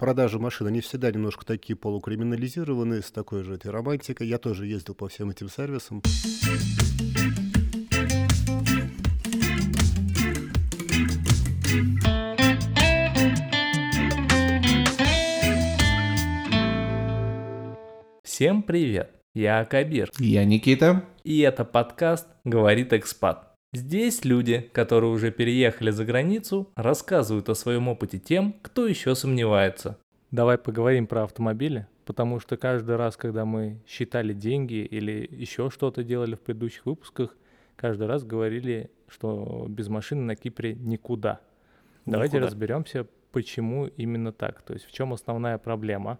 продажи машин, они всегда немножко такие полукриминализированные, с такой же этой романтикой. Я тоже ездил по всем этим сервисам. Всем привет! Я Кабир. Я Никита. И это подкаст «Говорит экспат». Здесь люди, которые уже переехали за границу, рассказывают о своем опыте тем, кто еще сомневается. Давай поговорим про автомобили, потому что каждый раз, когда мы считали деньги или еще что-то делали в предыдущих выпусках, каждый раз говорили, что без машины на Кипре никуда. Давайте Никуда. разберемся, почему именно так. То есть в чем основная проблема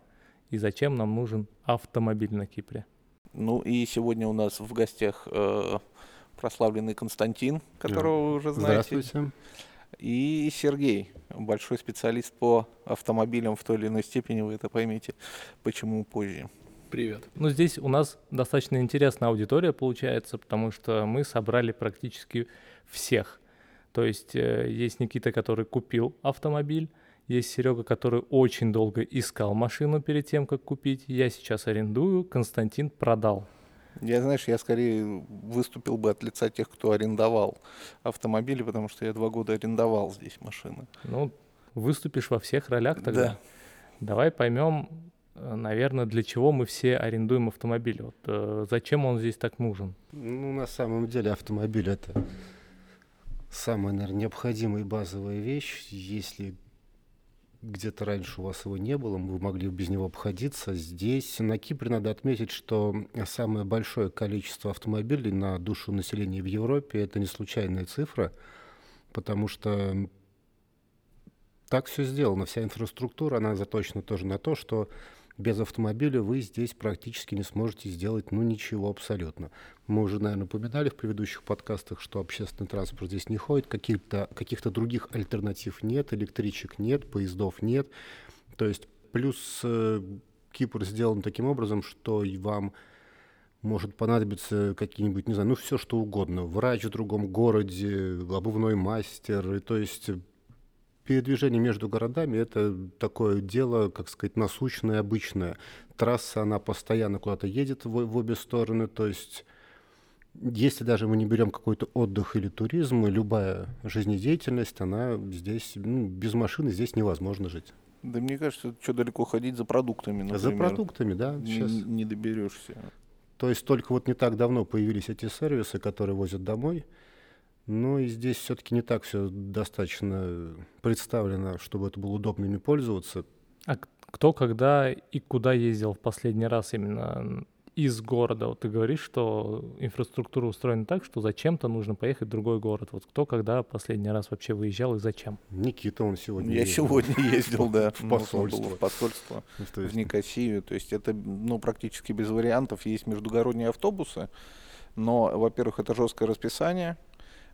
и зачем нам нужен автомобиль на Кипре. Ну и сегодня у нас в гостях э, прославленный Константин, которого вы уже знаете. Здравствуйте. И Сергей, большой специалист по автомобилям в той или иной степени, вы это поймете, почему позже. Привет. Ну, здесь у нас достаточно интересная аудитория получается, потому что мы собрали практически всех. То есть э, есть Никита, который купил автомобиль, есть Серега, который очень долго искал машину перед тем, как купить. Я сейчас арендую, Константин продал. Я, знаешь, я скорее выступил бы от лица тех, кто арендовал автомобили, потому что я два года арендовал здесь машины. Ну, выступишь во всех ролях тогда. Да. Давай поймем, э, наверное, для чего мы все арендуем автомобиль. Вот, э, зачем он здесь так нужен? Ну, на самом деле автомобиль это самая, наверное, необходимая и базовая вещь. Если где-то раньше у вас его не было, вы могли без него обходиться. Здесь, на Кипре, надо отметить, что самое большое количество автомобилей на душу населения в Европе – это не случайная цифра, потому что так все сделано. Вся инфраструктура, она заточена тоже на то, что без автомобиля вы здесь практически не сможете сделать ну ничего абсолютно. Мы уже, наверное, упоминали в предыдущих подкастах, что общественный транспорт здесь не ходит, каких-то каких других альтернатив нет, электричек нет, поездов нет. То есть плюс э, Кипр сделан таким образом, что и вам может понадобиться какие-нибудь, не знаю, ну все что угодно. Врач в другом городе, обувной мастер. И, то есть передвижение между городами это такое дело, как сказать, насущное, обычное. Трасса, она постоянно куда-то едет в, в обе стороны, то есть если даже мы не берем какой-то отдых или туризм, любая жизнедеятельность, она здесь, ну, без машины здесь невозможно жить. Да мне кажется, что далеко ходить за продуктами, например. За продуктами, да, Не, сейчас. не доберешься. То есть только вот не так давно появились эти сервисы, которые возят домой. Ну и здесь все-таки не так все достаточно представлено, чтобы это было удобно ими пользоваться. А кто, когда и куда ездил в последний раз именно из города? Вот ты говоришь, что инфраструктура устроена так, что зачем-то нужно поехать в другой город. Вот кто, когда последний раз вообще выезжал и зачем? Никита, он сегодня Я ездил. сегодня ездил, да. В было посольство. В посольство. Ну, в Никосию. То есть это ну, практически без вариантов. Есть междугородние автобусы, но, во-первых, это жесткое расписание.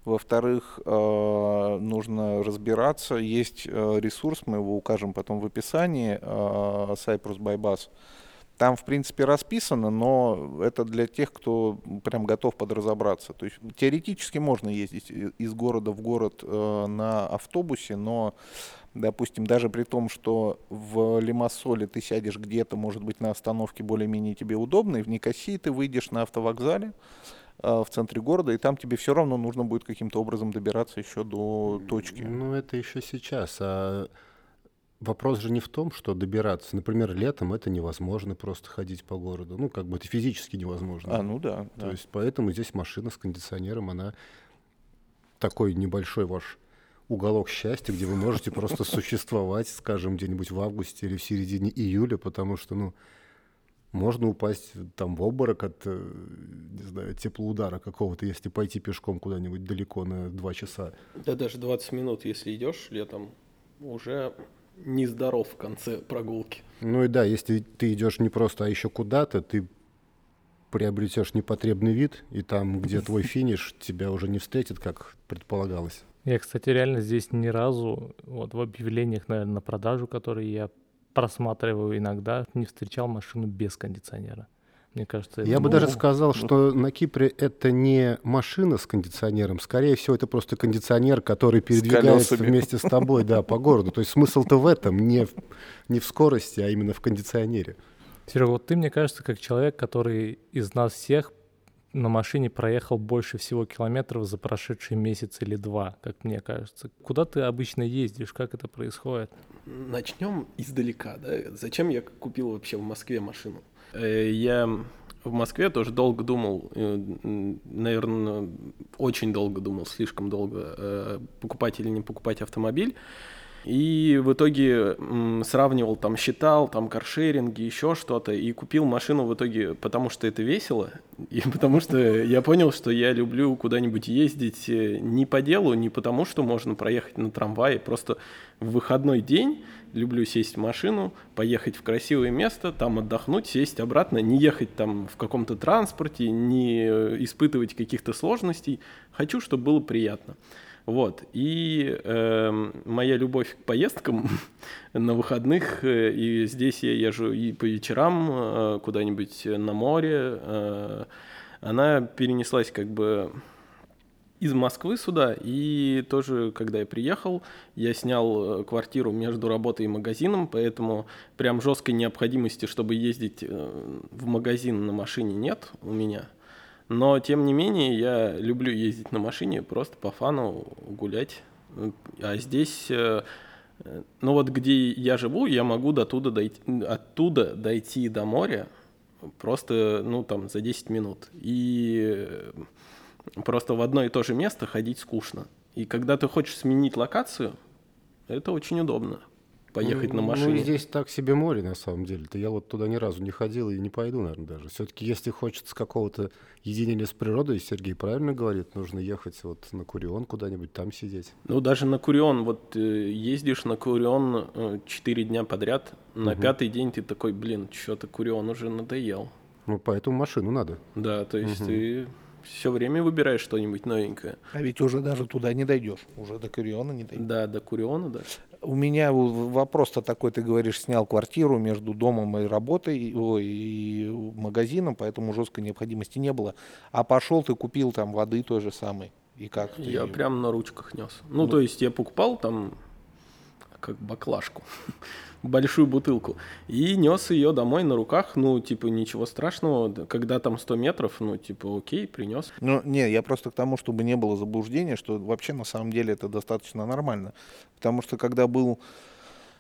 Во-вторых, э, нужно разбираться. Есть э, ресурс, мы его укажем потом в описании, э, Cyprus by Bus. Там, в принципе, расписано, но это для тех, кто прям готов подразобраться. То есть теоретически можно ездить из города в город на автобусе, но, допустим, даже при том, что в Лимассоле ты сядешь где-то, может быть, на остановке более-менее тебе удобно, и в Никосии ты выйдешь на автовокзале в центре города, и там тебе все равно нужно будет каким-то образом добираться еще до точки. Ну, это еще сейчас. А вопрос же не в том, что добираться. Например, летом это невозможно просто ходить по городу. Ну, как бы это физически невозможно. А, ну да. То да. есть поэтому здесь машина с кондиционером, она такой небольшой ваш уголок счастья, где вы можете просто существовать, скажем, где-нибудь в августе или в середине июля, потому что, ну, можно упасть там в обморок от, э, не знаю, теплоудара какого-то, если пойти пешком куда-нибудь далеко на два часа. Да даже 20 минут, если идешь летом, уже нездоров в конце прогулки. Ну и да, если ты идешь не просто, а еще куда-то, ты приобретешь непотребный вид, и там, где твой финиш, тебя уже не встретит, как предполагалось. Я, кстати, реально здесь ни разу, вот в объявлениях, наверное, на продажу, которые я просматриваю иногда, не встречал машину без кондиционера. Мне кажется, Я бы даже сказал, что на Кипре это не машина с кондиционером, скорее всего, это просто кондиционер, который передвигается колесами. вместе с тобой, да, по городу. То есть смысл-то в этом, не в, не в скорости, а именно в кондиционере. Серега, вот ты, мне кажется, как человек, который из нас всех на машине проехал больше всего километров за прошедший месяц или два, как мне кажется. Куда ты обычно ездишь? Как это происходит? Начнем издалека, да? Зачем я купил вообще в Москве машину? Э, Я в Москве тоже долго думал, наверное, очень долго думал, слишком долго, э, покупать или не покупать автомобиль. И в итоге м, сравнивал, там, считал, там, каршеринги, еще что-то, и купил машину в итоге, потому что это весело, и потому что я понял, что я люблю куда-нибудь ездить э, не по делу, не потому что можно проехать на трамвае, просто в выходной день люблю сесть в машину, поехать в красивое место, там отдохнуть, сесть обратно, не ехать там в каком-то транспорте, не э, испытывать каких-то сложностей. Хочу, чтобы было приятно. Вот. И эм, моя любовь к поездкам на выходных, э, и здесь я езжу и по вечерам э, куда-нибудь на море, э, она перенеслась как бы из Москвы сюда, и тоже, когда я приехал, я снял э, квартиру между работой и магазином, поэтому прям жесткой необходимости, чтобы ездить э, в магазин на машине нет у меня. Но, тем не менее, я люблю ездить на машине, просто по фану гулять. А здесь, э, ну вот где я живу, я могу до туда дойти, оттуда дойти до моря просто, ну там, за 10 минут. И э, просто в одно и то же место ходить скучно. И когда ты хочешь сменить локацию, это очень удобно. Поехать на Ну, машине. здесь так себе море, на самом деле-то. Я вот туда ни разу не ходил и не пойду, наверное, даже. Все-таки, если хочется какого-то единения с природой, Сергей правильно говорит, нужно ехать вот на Курион куда-нибудь, там сидеть. Ну, даже на Курион, вот э, ездишь на Курион 4 дня подряд, на Мгм. пятый день ты такой, блин, что-то Курион уже надоел. Ну, поэтому машину надо. Да, то есть Мгм. ты все время выбираешь что-нибудь новенькое. А ведь уже даже туда не дойдешь. Уже до Куриона не дойдешь. Да, до Куриона, да. У меня вопрос-то такой, ты говоришь, снял квартиру между домом и работой, ой, и магазином, поэтому жесткой необходимости не было. А пошел ты купил там воды той же самой. И как ты? Я прям на ручках нес. Ну, Ну. то есть я покупал там как баклажку, большую бутылку, и нес ее домой на руках, ну, типа, ничего страшного, Да, когда там 100 метров, ну, типа, окей, принес. Ну, не, я просто к тому, чтобы не было заблуждения, что вообще на самом деле это достаточно нормально. Потому что когда был,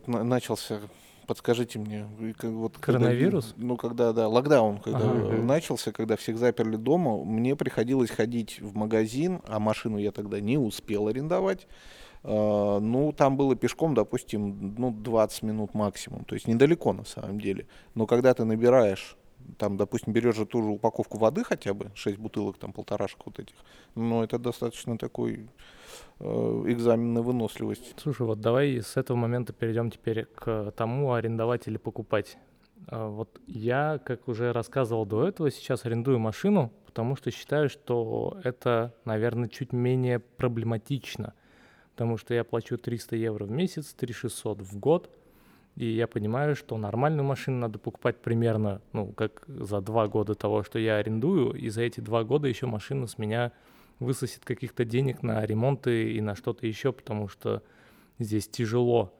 на- начался, подскажите мне, вот когда- Коронавирус? ну, когда, да, локдаун, когда Ага. начался, когда всех заперли дома, мне приходилось ходить в магазин, а машину я тогда не успел арендовать. А, Ну, там было пешком, допустим, ну, 20 минут максимум. То есть недалеко на самом деле. Но когда ты набираешь, там, допустим, берешь же ту же упаковку воды хотя бы, 6 бутылок, там, полторашка вот этих, ну, это достаточно такой э, экзамен на выносливость. Слушай, вот давай с этого момента перейдем теперь к тому, арендовать или покупать. А, Вот я, как уже рассказывал до этого, сейчас арендую машину, потому что считаю, что это, наверное, чуть менее проблематично, потому что я плачу 300 евро в месяц, 3600 в год, и я понимаю, что нормальную машину надо покупать примерно, ну, как за два года того, что я арендую, и за эти два года еще машина с меня высосет каких-то денег на ремонты и на что-то еще, потому что здесь тяжело,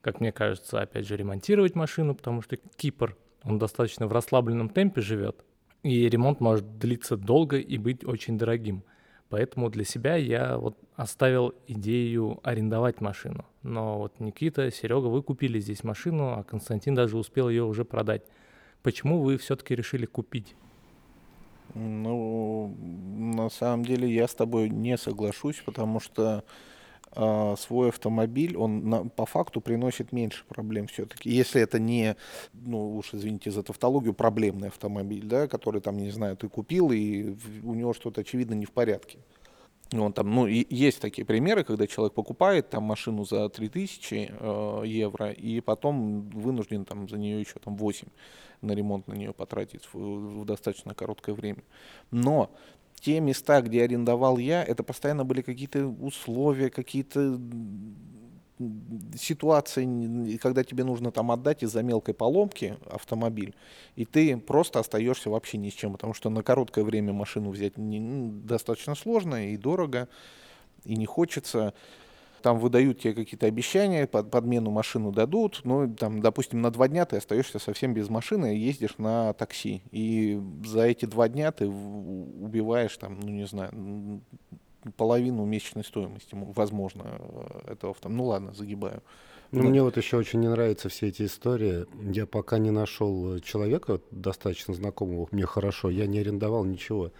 как мне кажется, опять же, ремонтировать машину, потому что Кипр, он достаточно в расслабленном темпе живет, и ремонт может длиться долго и быть очень дорогим. Поэтому для себя я вот оставил идею арендовать машину. Но вот Никита, Серега, вы купили здесь машину, а Константин даже успел ее уже продать. Почему вы все-таки решили купить? Ну, на самом деле я с тобой не соглашусь, потому что свой автомобиль, он на- по факту приносит меньше проблем все-таки. Если это не, ну уж извините за тавтологию, проблемный автомобиль, да, который там, не знаю, ты купил, и у него что-то очевидно не в порядке. Он там, ну, и есть такие примеры, когда человек покупает там машину за 3000 э, евро, и потом вынужден там за нее еще там 8 на ремонт на нее потратить в, в достаточно короткое время. Но те места, где арендовал я, это постоянно были какие-то условия, какие-то ситуации, когда тебе нужно там отдать из-за мелкой поломки автомобиль, и ты просто остаешься вообще ни с чем, потому что на короткое время машину взять не, достаточно сложно и дорого, и не хочется там выдают тебе какие-то обещания, под, подмену машину дадут, ну, там, допустим, на два дня ты остаешься совсем без машины и ездишь на такси. И за эти два дня ты убиваешь, там, ну, не знаю, половину месячной стоимости, возможно, э, этого автомобиля. Ну, ладно, загибаю. Ну. Мне вот еще очень не нравятся все эти истории. Я пока не нашел человека достаточно знакомого мне хорошо, я не арендовал ничего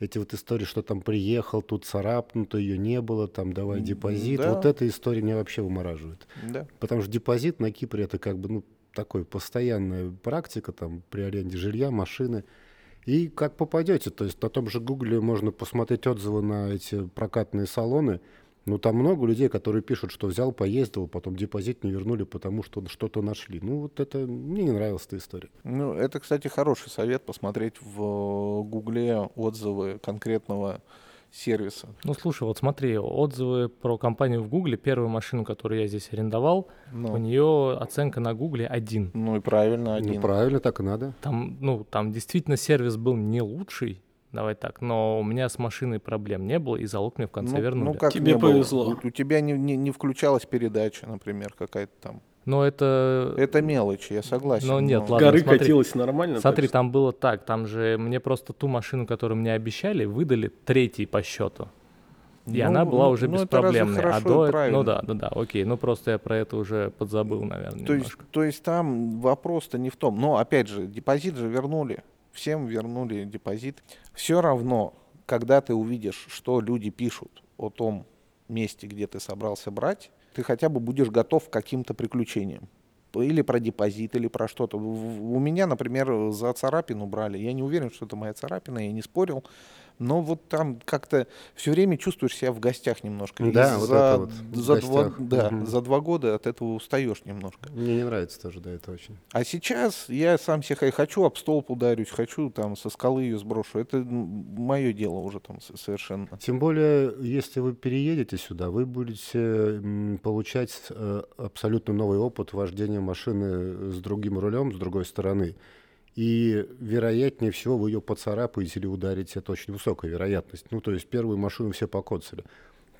эти вот истории, что там приехал, тут царапнуто, ее не было, там давай депозит. Да. Вот эта история меня вообще вымораживает. Да. Потому что депозит на Кипре это как бы ну, такой постоянная практика там при аренде жилья, машины. И как попадете, то есть на том же Гугле можно посмотреть отзывы на эти прокатные салоны, ну, там много людей, которые пишут, что взял, поездил, потом депозит не вернули, потому что что-то нашли. Ну, вот это мне не нравилась эта история. Ну, это, кстати, хороший совет посмотреть в Гугле отзывы конкретного сервиса. Ну, слушай, вот смотри, отзывы про компанию в Гугле, первую машину, которую я здесь арендовал, ну. у нее оценка на Гугле один. Ну и правильно, один. Ну, правильно, так и надо. Там, ну, там действительно сервис был не лучший, давай так. Но у меня с машиной проблем не было, и залог мне в конце ну, вернули. Ну, как Тебе повезло. У, у тебя не, не, не включалась передача, например, какая-то там. Но это... Это мелочи, я согласен. Но нет, но... ладно, Горы смотри, катилась нормально. Смотри, там было так, там же мне просто ту машину, которую мне обещали, выдали третий по счету. И ну, она была ну, уже ну, беспроблемной. а до ну да, да, да, окей. Ну просто я про это уже подзабыл, наверное. То немножко. есть, то есть там вопрос-то не в том. Но опять же, депозит же вернули всем вернули депозит. Все равно, когда ты увидишь, что люди пишут о том месте, где ты собрался брать, ты хотя бы будешь готов к каким-то приключениям. Или про депозит, или про что-то. У меня, например, за царапину брали. Я не уверен, что это моя царапина, я не спорил но вот там как-то все время чувствуешь себя в гостях немножко. Да, вот за, это вот за, два, да, угу. за два года от этого устаешь немножко. Мне не нравится тоже, да, это очень. А сейчас я сам себе хочу об столб ударюсь, хочу там со скалы ее сброшу. Это мое дело уже там совершенно. Тем более, если вы переедете сюда, вы будете получать э, абсолютно новый опыт вождения машины с другим рулем, с другой стороны. И вероятнее всего вы ее поцарапаете или ударите. Это очень высокая вероятность. Ну, то есть первую машину все покоцали.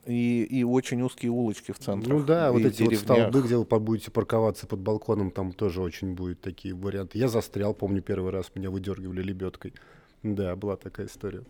И, и очень узкие улочки в центре. Ну да, вот эти вот столбы, где вы будете парковаться под балконом, там тоже очень будут такие варианты. Я застрял, помню, первый раз меня выдергивали лебедкой. Да, была такая история.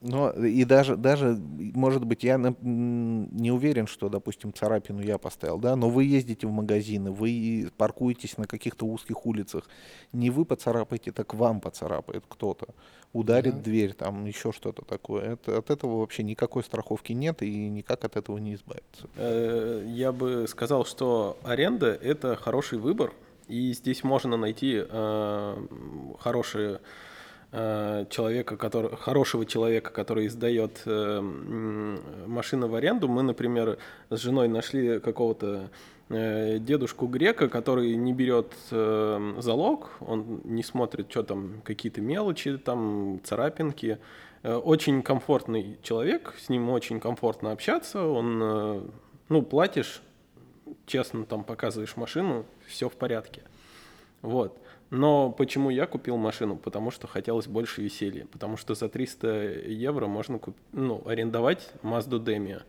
Но и даже, даже, может быть, я не уверен, что, допустим, царапину я поставил, да, но вы ездите в магазины, вы паркуетесь на каких-то узких улицах. Не вы поцарапаете, так вам поцарапает кто-то. Ударит да. дверь, там еще что-то такое. Это, от этого вообще никакой страховки нет и никак от этого не избавиться. Э, я бы сказал, что аренда — это хороший выбор, и здесь можно найти э, хорошие человека, который, хорошего человека, который издает э, машины в аренду. Мы, например, с женой нашли какого-то э, дедушку грека, который не берет э, залог, он не смотрит, что там, какие-то мелочи, там, царапинки. Э, очень комфортный человек, с ним очень комфортно общаться, он, э, ну, платишь, честно там показываешь машину, все в порядке. Вот. Но почему я купил машину? Потому что хотелось больше веселья. Потому что за 300 евро можно куп... ну, арендовать Mazda Demio.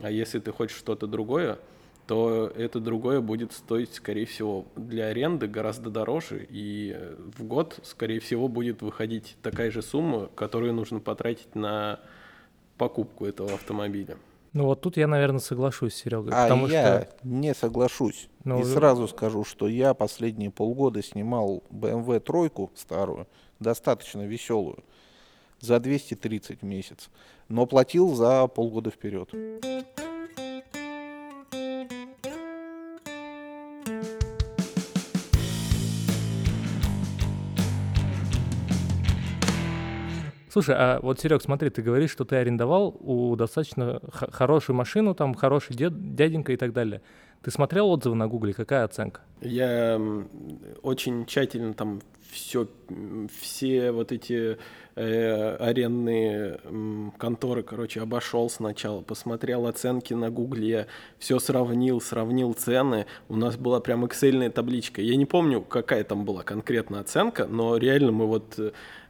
А если ты хочешь что-то другое, то это другое будет стоить, скорее всего, для аренды гораздо дороже. И в год, скорее всего, будет выходить такая же сумма, которую нужно потратить на покупку этого автомобиля. Ну вот тут я, наверное, соглашусь, Серега. А потому я что... не соглашусь. Ну, И сразу скажу, что я последние полгода снимал BMW тройку старую, достаточно веселую, за 230 в месяц, но платил за полгода вперед. Слушай, а вот, Серег, смотри, ты говоришь, что ты арендовал у достаточно хорошую машину, там хороший дед, дяденька и так далее. Ты смотрел отзывы на Гугле? Какая оценка? Я очень тщательно там все, все вот эти э, арендные э, конторы, короче, обошел сначала, посмотрел оценки на Гугле, все сравнил, сравнил цены. У нас была прям excel табличка. Я не помню, какая там была конкретно оценка, но реально мы вот...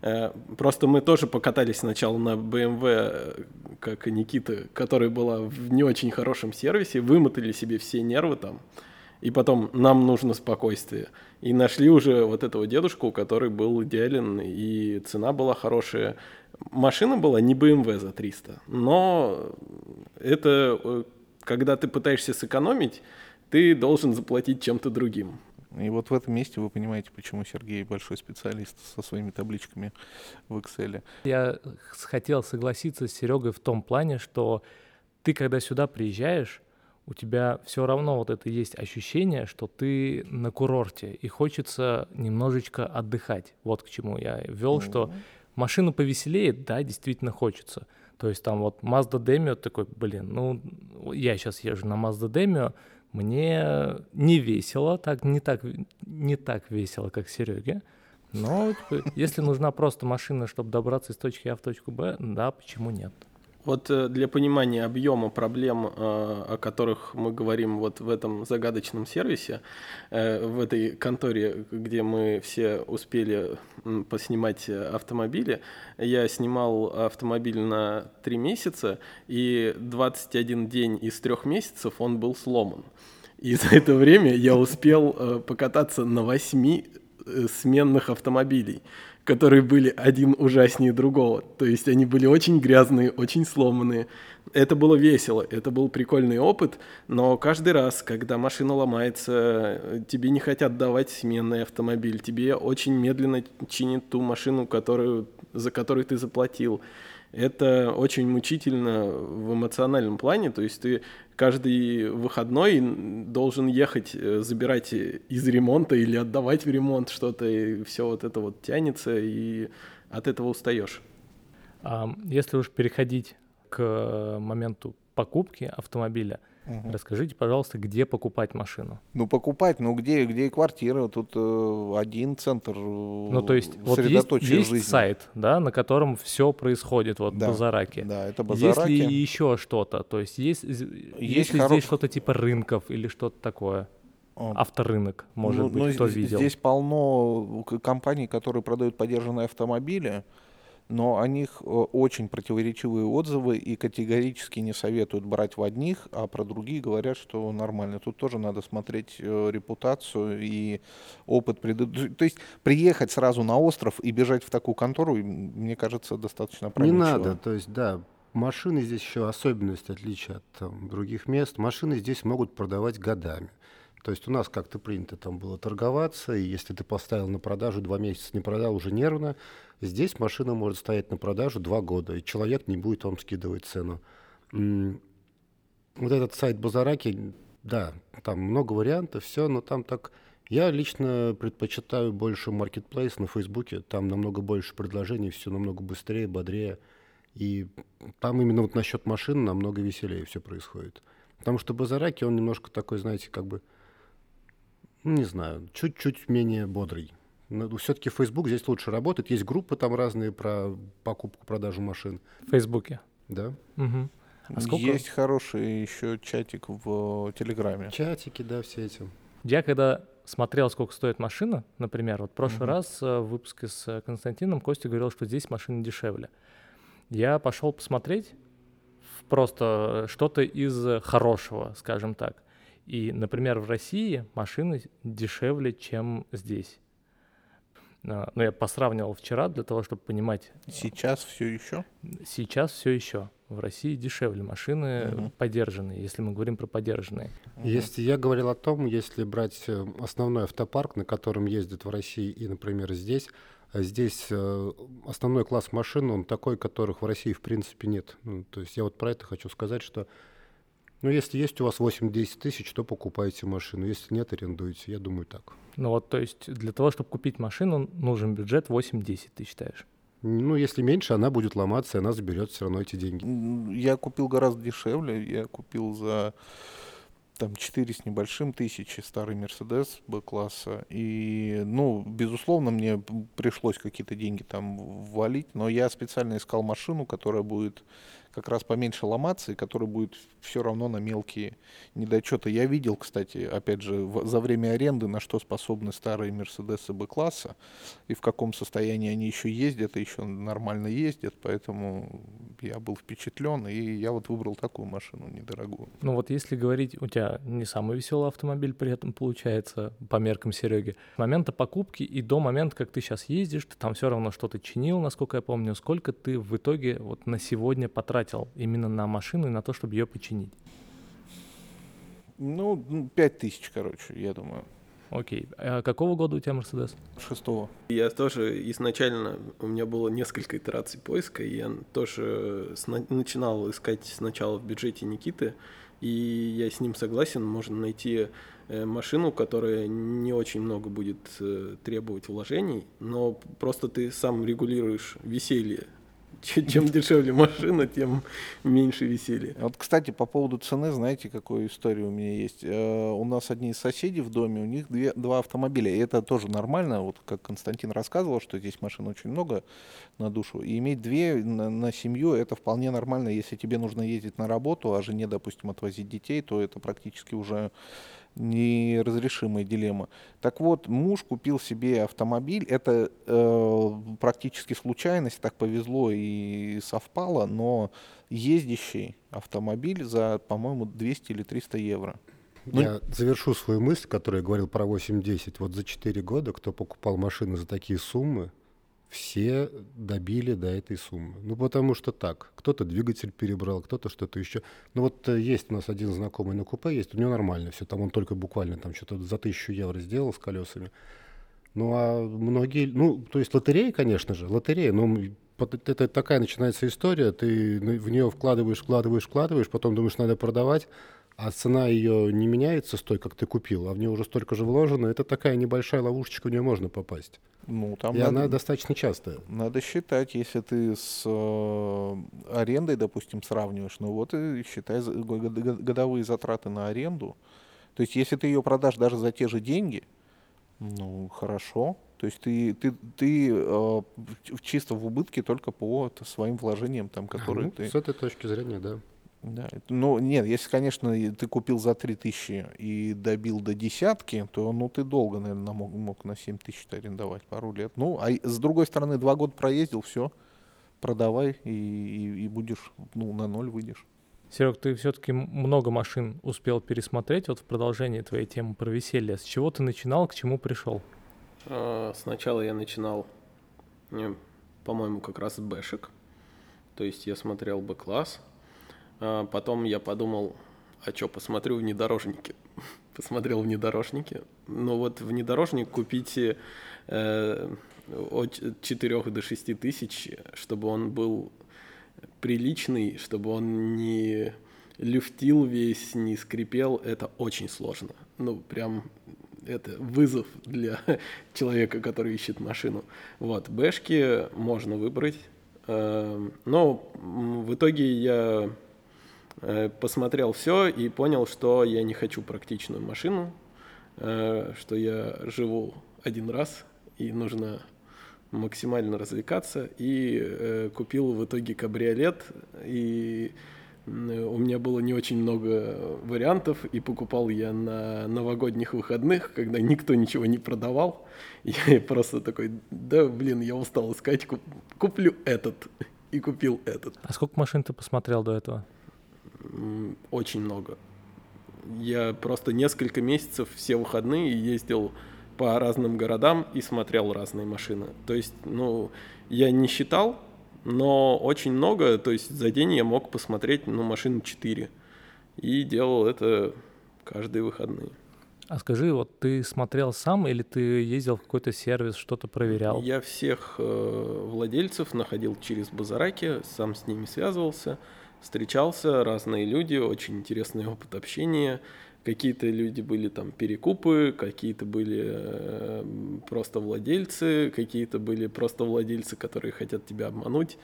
Э, просто мы тоже покатались сначала на BMW, как и Никита, которая была в не очень хорошем сервисе, вымотали себе все нервы там и потом нам нужно спокойствие. И нашли уже вот этого дедушку, который был идеален, и цена была хорошая. Машина была не BMW за 300, но это э, когда ты пытаешься сэкономить, ты должен заплатить чем-то другим. И вот в этом месте вы понимаете, почему Сергей большой специалист со своими табличками в Excel. Я хотел согласиться с Серегой в том плане, что ты, когда сюда приезжаешь, у тебя все равно вот это есть ощущение, что ты на курорте, и хочется немножечко отдыхать. Вот к чему я вел, mm-hmm. что машину повеселее, да, действительно хочется. То есть там вот Mazda Demio такой, блин, ну, я сейчас езжу на Mazda Demio, мне не весело, так, не, так, не так весело, как Сереге. Но типа, если нужна просто машина, чтобы добраться из точки А в точку Б, да, почему нет? Вот э, для понимания объема проблем, э, о которых мы говорим вот в этом загадочном сервисе, э, в этой конторе, где мы все успели поснимать автомобили, я снимал автомобиль на три месяца, и 21 день из трех месяцев он был сломан. И за это время я успел покататься на восьми сменных автомобилей которые были один ужаснее другого. То есть они были очень грязные, очень сломанные. Это было весело, это был прикольный опыт, но каждый раз, когда машина ломается, тебе не хотят давать сменный автомобиль, тебе очень медленно чинят ту машину, которую, за которую ты заплатил. Это очень мучительно в эмоциональном плане, то есть ты каждый выходной должен ехать, э, забирать из ремонта или отдавать в ремонт что-то, и все вот это вот тянется, и от этого устаешь. Если уж переходить к моменту покупки автомобиля – Угу. Расскажите, пожалуйста, где покупать машину? Ну, покупать, ну где, где и квартира, тут э, один центр э, Ну, то есть, вот есть, есть жизни. сайт, да, на котором все происходит, вот да, Базараки. Да, это Базараки. Есть ли еще что-то? То есть, есть, есть, есть ли хоро... здесь что-то типа рынков или что-то такое? Авторынок, может ну, быть, ну, кто видел? Здесь полно компаний, которые продают подержанные автомобили но о них э, очень противоречивые отзывы и категорически не советуют брать в одних, а про другие говорят, что нормально. Тут тоже надо смотреть э, репутацию и опыт предыдущий. То есть приехать сразу на остров и бежать в такую контору, мне кажется, достаточно правильно. Не надо, то есть, да, машины здесь еще особенность отличия от там, других мест. Машины здесь могут продавать годами. То есть у нас как-то принято там было торговаться, и если ты поставил на продажу два месяца не продал, уже нервно. Здесь машина может стоять на продажу два года, и человек не будет вам скидывать цену. Вот этот сайт Базараки, да, там много вариантов, все, но там так... Я лично предпочитаю больше маркетплейс на Фейсбуке, там намного больше предложений, все намного быстрее, бодрее. И там именно вот насчет машин намного веселее все происходит. Потому что Базараки, он немножко такой, знаете, как бы не знаю, чуть-чуть менее бодрый. Но все-таки Facebook здесь лучше работает. Есть группы там разные про покупку, продажу машин. В Фейсбуке? Да. Угу. А сколько? Есть хороший еще чатик в Телеграме. Чатики, да, все эти. Я когда смотрел, сколько стоит машина, например, вот в прошлый угу. раз э, в выпуске с Константином Костя говорил, что здесь машина дешевле. Я пошел посмотреть просто что-то из хорошего, скажем так. И, например, в России машины дешевле, чем здесь. А, ну, я посравнивал вчера для того, чтобы понимать. Сейчас все еще? Сейчас все еще. В России дешевле машины угу. подержанные, если мы говорим про подержанные. Если я говорил о том, если брать э, основной автопарк, на котором ездят в России и, например, здесь, а здесь э, основной класс машин, он такой, которых в России в принципе нет. Ну, то есть я вот про это хочу сказать, что ну, если есть у вас 8-10 тысяч, то покупайте машину. Если нет, арендуйте. Я думаю, так. Ну вот, то есть для того, чтобы купить машину, нужен бюджет 8-10, ты считаешь? Ну, если меньше, она будет ломаться, и она заберет все равно эти деньги. Я купил гораздо дешевле. Я купил за там 4 с небольшим тысячи старый Мерседес Б-класса. И, ну, безусловно, мне пришлось какие-то деньги там ввалить, но я специально искал машину, которая будет как раз поменьше ломаться и который будет все равно на мелкие недочеты. Я видел, кстати, опять же, в, за время аренды, на что способны старые Мерседесы Б-класса и в каком состоянии они еще ездят и еще нормально ездят, поэтому я был впечатлен, и я вот выбрал такую машину недорогую. Ну вот если говорить, у тебя не самый веселый автомобиль при этом получается по меркам Сереги. С момента покупки и до момента, как ты сейчас ездишь, ты там все равно что-то чинил, насколько я помню. Сколько ты в итоге вот на сегодня потратил потратил именно на машину и на то, чтобы ее починить? Ну, пять тысяч, короче, я думаю. Окей. А какого года у тебя Мерседес? Шестого. Я тоже изначально, у меня было несколько итераций поиска, и я тоже сна- начинал искать сначала в бюджете Никиты, и я с ним согласен, можно найти э, машину, которая не очень много будет э, требовать вложений, но просто ты сам регулируешь веселье чем дешевле машина, тем меньше веселья. Вот, кстати, по поводу цены, знаете, какую историю у меня есть? Э, у нас одни из соседей в доме, у них две, два автомобиля, и это тоже нормально, вот как Константин рассказывал, что здесь машин очень много на душу, и иметь две на, на семью, это вполне нормально, если тебе нужно ездить на работу, а жене, допустим, отвозить детей, то это практически уже неразрешимая дилемма. Так вот, муж купил себе автомобиль, это э, практически случайность, так повезло и совпало, но ездящий автомобиль за, по-моему, 200 или 300 евро. Ну, я завершу свою мысль, которую я говорил про 8-10. Вот за 4 года, кто покупал машины за такие суммы, все добили до этой суммы. Ну, потому что так. Кто-то двигатель перебрал, кто-то что-то еще. Ну, вот э, есть у нас один знакомый на купе, есть, у него нормально все. Там он только буквально там что-то за тысячу евро сделал с колесами. Ну, а многие, ну, то есть лотерея, конечно же, лотерея, но это такая начинается история, ты в нее вкладываешь, вкладываешь, вкладываешь, потом думаешь, надо продавать, а цена ее не меняется с той, как ты купил, а в нее уже столько же вложено, это такая небольшая ловушечка, в нее можно попасть. Ну, там и надо, она достаточно частая. Надо считать, если ты с э, арендой, допустим, сравниваешь, ну вот и считай годовые затраты на аренду. То есть, если ты ее продашь даже за те же деньги, ну, хорошо. То есть ты, ты, ты э, чисто в убытке только по своим вложениям, там, которые ну, ты... С этой точки зрения, да. Да. Ну, нет, если, конечно, ты купил за 3000 и добил до десятки, то, ну, ты долго, наверное, мог, мог на 7 тысяч арендовать, пару лет. Ну, а с другой стороны, два года проездил, все, продавай и, и, и будешь, ну, на ноль выйдешь. Серег, ты все-таки много машин успел пересмотреть вот в продолжении твоей темы про веселье. С чего ты начинал, к чему пришел? А, сначала я начинал, по-моему, как раз с бэшек. То есть я смотрел Б-класс, а потом я подумал, а что, посмотрю внедорожники. Посмотрел внедорожники. Ну вот внедорожник купите э, от 4 до 6 тысяч, чтобы он был приличный, чтобы он не люфтил весь, не скрипел, это очень сложно. Ну, прям это вызов для человека, который ищет машину. Вот, бэшки можно выбрать. Э, но в итоге я посмотрел все и понял, что я не хочу практичную машину, э, что я живу один раз и нужно максимально развлекаться. И э, купил в итоге кабриолет, и у меня было не очень много вариантов, и покупал я на новогодних выходных, когда никто ничего не продавал. Я просто такой, да, блин, я устал искать, куплю этот. И купил этот. А сколько машин ты посмотрел до этого? Очень много. Я просто несколько месяцев все выходные ездил по разным городам и смотрел разные машины. То есть, ну, я не считал, но очень много, то есть за день я мог посмотреть, ну, машин 4. И делал это каждые выходные. А скажи, вот ты смотрел сам или ты ездил в какой-то сервис, что-то проверял? Я всех э, владельцев находил через Базараки, сам с ними связывался встречался, разные люди, очень интересный опыт общения. Какие-то люди были там перекупы, какие-то были э, просто владельцы, какие-то были просто владельцы, которые хотят тебя обмануть.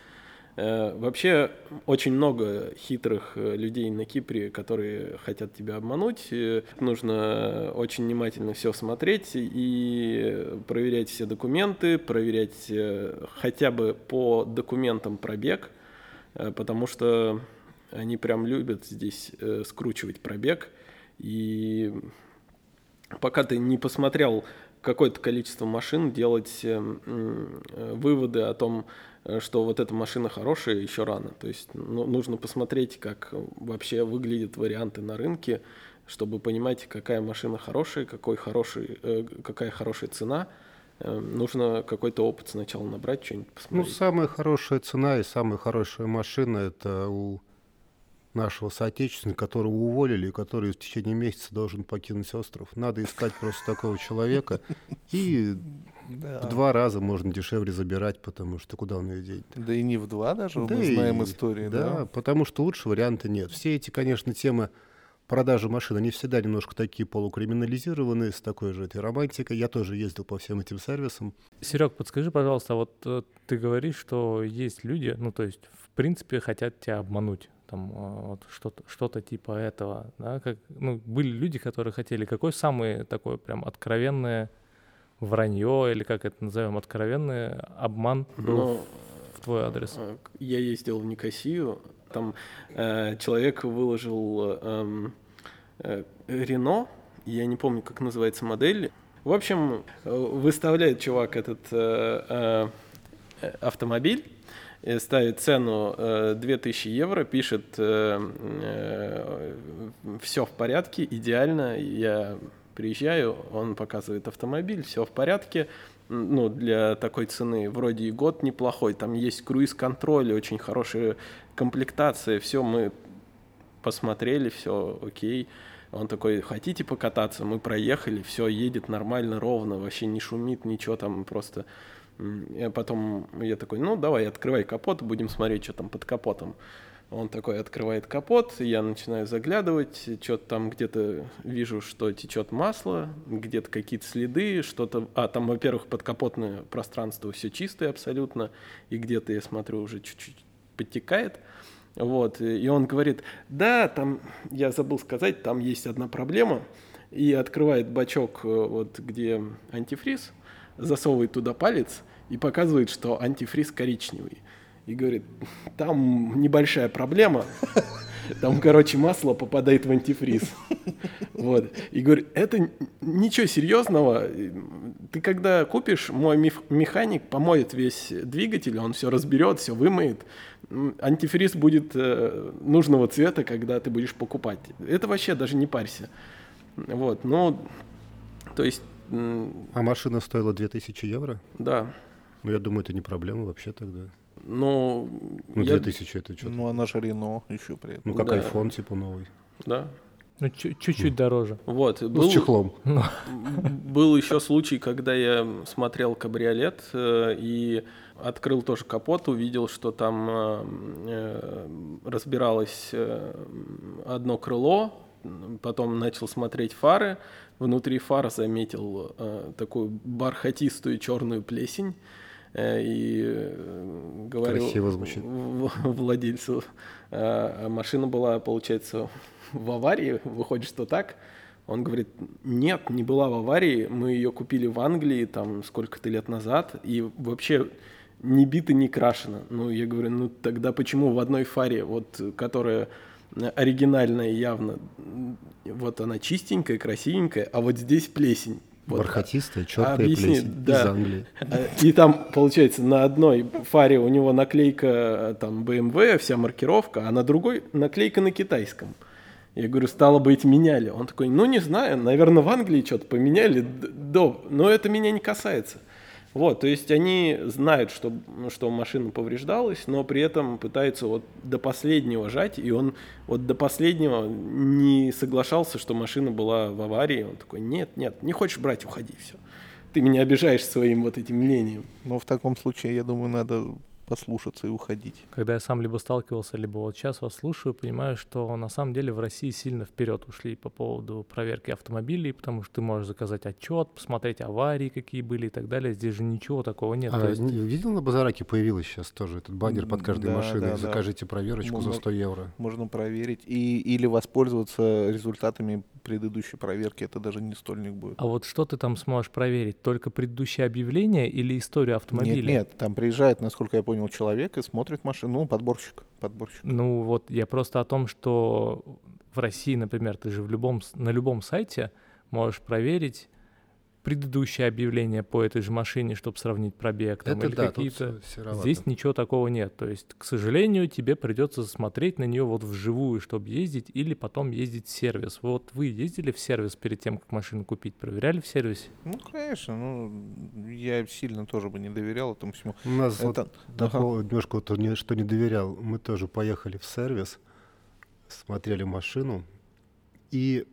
Э, вообще очень много хитрых э, людей на Кипре, которые хотят тебя обмануть. Э, нужно очень внимательно все смотреть и проверять все документы, проверять хотя бы по документам пробег, потому что они прям любят здесь скручивать пробег. И пока ты не посмотрел какое-то количество машин, делать выводы о том, Э, что вот эта машина хорошая, еще рано. То есть ну, нужно посмотреть, как вообще выглядят варианты на рынке, чтобы понимать, какая машина хорошая, какой хороший, э, какая хорошая цена. Э, нужно какой-то опыт сначала набрать, что-нибудь ну, посмотреть. Ну, самая хорошая цена и самая хорошая машина – это у нашего соотечественника, которого уволили, и который в течение месяца должен покинуть остров. Надо искать просто такого человека, и в два раза можно дешевле забирать, потому что куда он ее денет? Да и не в два даже, мы знаем истории. Да, потому что лучше варианта нет. Все эти, конечно, темы продажи машин, они всегда немножко такие полукриминализированные, с такой же этой романтикой. Я тоже ездил по всем этим сервисам. Серег, подскажи, пожалуйста, вот э, ты говоришь, что есть люди, ну, то есть, в принципе, хотят тебя обмануть там а, вот что-то что типа этого, да, как, ну, были люди, которые хотели, какой самый такой прям откровенное вранье или как это назовем, откровенный обман был ну, в твой адрес? А, я ездил в Никосию, там э, человек выложил эм, э, Рено, я не помню, как называется модель. В общем, э, выставляет чувак этот э, э, автомобиль, ставит цену 2000 э, евро, пишет э, э, все в порядке, идеально, я приезжаю, он показывает автомобиль, все в порядке, ну, для такой цены вроде и год неплохой, там есть круиз-контроль, очень хорошая комплектация, все мы посмотрели, все окей. Он такой, хотите покататься? Мы проехали, все едет нормально, ровно, вообще не шумит, ничего там просто я потом я такой, ну давай, открывай капот, будем смотреть, что там под капотом. Он такой открывает капот, я начинаю заглядывать, что-то там где-то вижу, что течет масло, где-то какие-то следы, что-то... А, там, во-первых, подкапотное пространство все чистое абсолютно, и где-то, я смотрю, уже чуть-чуть подтекает. Вот, и он говорит, да, там, я забыл сказать, там есть одна проблема, и открывает бачок, э, вот где антифриз, засовывает туда палец и показывает, что антифриз коричневый. И говорит, там небольшая проблема, там, короче, масло попадает в антифриз. Вот. И говорит, это ничего серьезного. Ты когда купишь, мой механик помоет весь двигатель, он все разберет, все вымоет. Антифриз будет э, нужного цвета, когда ты будешь покупать. Это вообще даже не парься. Вот, ну, то есть а машина стоила 2000 евро? Да. Ну, я думаю, это не проблема вообще тогда. Ну, ну я... 2000 это что-то. Ну, она же Рено еще при этом. Ну, как да. iPhone, типа, новый. Да. Ну, чуть-чуть дороже. Вот. Ну, с чехлом. Ну. Был еще случай, когда я смотрел кабриолет э, и открыл тоже капот, увидел, что там э, э разбиралось э, одно крыло, потом начал смотреть фары, внутри фар заметил э, такую бархатистую черную плесень и э, говорил владельцу, э, машина была, получается, в аварии, выходит, что так. Он говорит, нет, не была в аварии, мы ее купили в Англии там сколько-то лет назад, и вообще не бита, не крашена. Ну, я говорю, ну тогда почему в одной фаре, вот, которая оригинальная явно. Вот она чистенькая, красивенькая, а вот здесь плесень. Вот. Бархатистая, черная Объясни, плесень да. из Англии. А, и там, получается, на одной фаре у него наклейка там BMW, вся маркировка, а на другой наклейка на китайском. Я говорю, стало быть, меняли. Он такой, ну не знаю, наверное, в Англии что-то поменяли, до, но это меня не касается. Вот, то есть они знают, что, что машина повреждалась, но при этом пытаются вот до последнего жать, и он вот до последнего не соглашался, что машина была в аварии. Он такой, нет, нет, не хочешь брать, уходи, все. Ты меня обижаешь своим вот этим мнением. Но в таком случае, я думаю, надо послушаться и уходить. Когда я сам либо сталкивался, либо вот сейчас вас слушаю, понимаю, что на самом деле в России сильно вперед ушли по поводу проверки автомобилей, потому что ты можешь заказать отчет, посмотреть аварии, какие были и так далее. Здесь же ничего такого нет. А, есть... Видел на базараке появилось сейчас тоже этот баннер под каждой да, машиной. Да, Закажите да. проверочку можно, за 100 евро. Можно проверить и, или воспользоваться результатами предыдущей проверки. Это даже не стольник будет. А вот что ты там сможешь проверить? Только предыдущее объявление или историю автомобиля? Нет, нет, там приезжает, насколько я понял, человек и смотрит машину, ну, подборщик, подборщик. Ну вот я просто о том, что в России, например, ты же в любом, на любом сайте можешь проверить предыдущее объявление по этой же машине, чтобы сравнить пробег там, Это или да, какие-то. Здесь ничего такого нет. То есть, к сожалению, тебе придется смотреть на нее вот вживую, чтобы ездить, или потом ездить в сервис. Вот вы ездили в сервис перед тем, как машину купить, проверяли в сервисе? Ну, конечно. Ну, я сильно тоже бы не доверял этому всему. У нас Это... вот ага. немножко вот, что не доверял. Мы тоже поехали в сервис, смотрели машину, и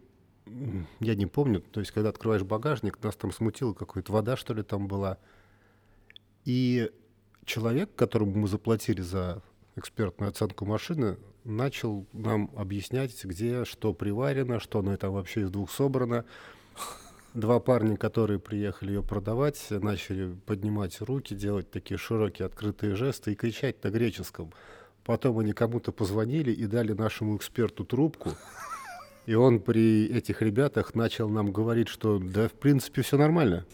я не помню, то есть когда открываешь багажник, нас там смутила какая-то вода, что ли, там была. И человек, которому мы заплатили за экспертную оценку машины, начал нам объяснять, где что приварено, что оно там вообще из двух собрано. Два парня, которые приехали ее продавать, начали поднимать руки, делать такие широкие открытые жесты и кричать на греческом. Потом они кому-то позвонили и дали нашему эксперту трубку. И он при этих ребятах начал нам говорить, что да, в принципе, все нормально.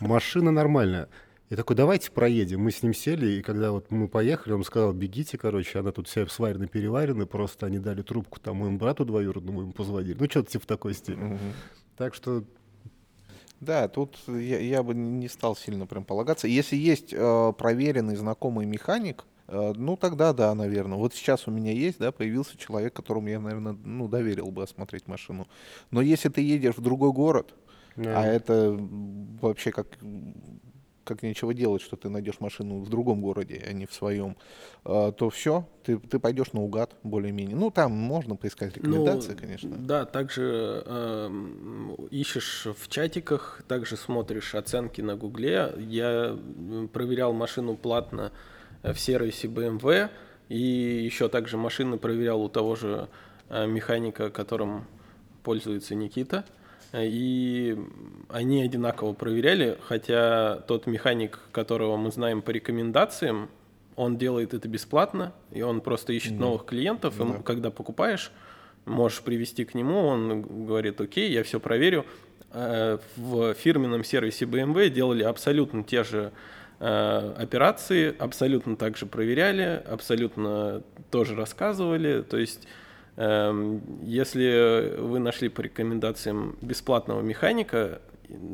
Машина нормальная. И такой, давайте проедем. Мы с ним сели, и когда вот мы поехали, он сказал, бегите, короче, она тут вся сварена-переварена, просто они дали трубку там моему брату двоюродному, ему позвонили. Ну, что-то типа такой стиль. Угу. Так что... Да, тут я, я бы не стал сильно прям полагаться. Если есть э, проверенный знакомый механик, ну, тогда да, наверное. Вот сейчас у меня есть, да, появился человек, которому я, наверное, ну, доверил бы осмотреть машину. Но если ты едешь в другой город, да. а это вообще как как нечего делать, что ты найдешь машину в другом городе, а не в своем, э, то все, ты, ты пойдешь наугад более-менее. Ну, там можно поискать рекомендации, ну, конечно. Да, также э, ищешь в чатиках, также смотришь оценки на Гугле. Я проверял машину платно в сервисе BMW, и еще также машины проверял у того же э, механика, которым пользуется Никита. И они одинаково проверяли, хотя тот механик, которого мы знаем по рекомендациям, он делает это бесплатно, и он просто ищет да. новых клиентов. Да. И когда покупаешь, можешь привести к нему, он говорит, окей, я все проверю. Э, в фирменном сервисе BMW делали абсолютно те же Э, операции абсолютно также проверяли, абсолютно тоже рассказывали. То есть, эм, если вы нашли по рекомендациям бесплатного механика,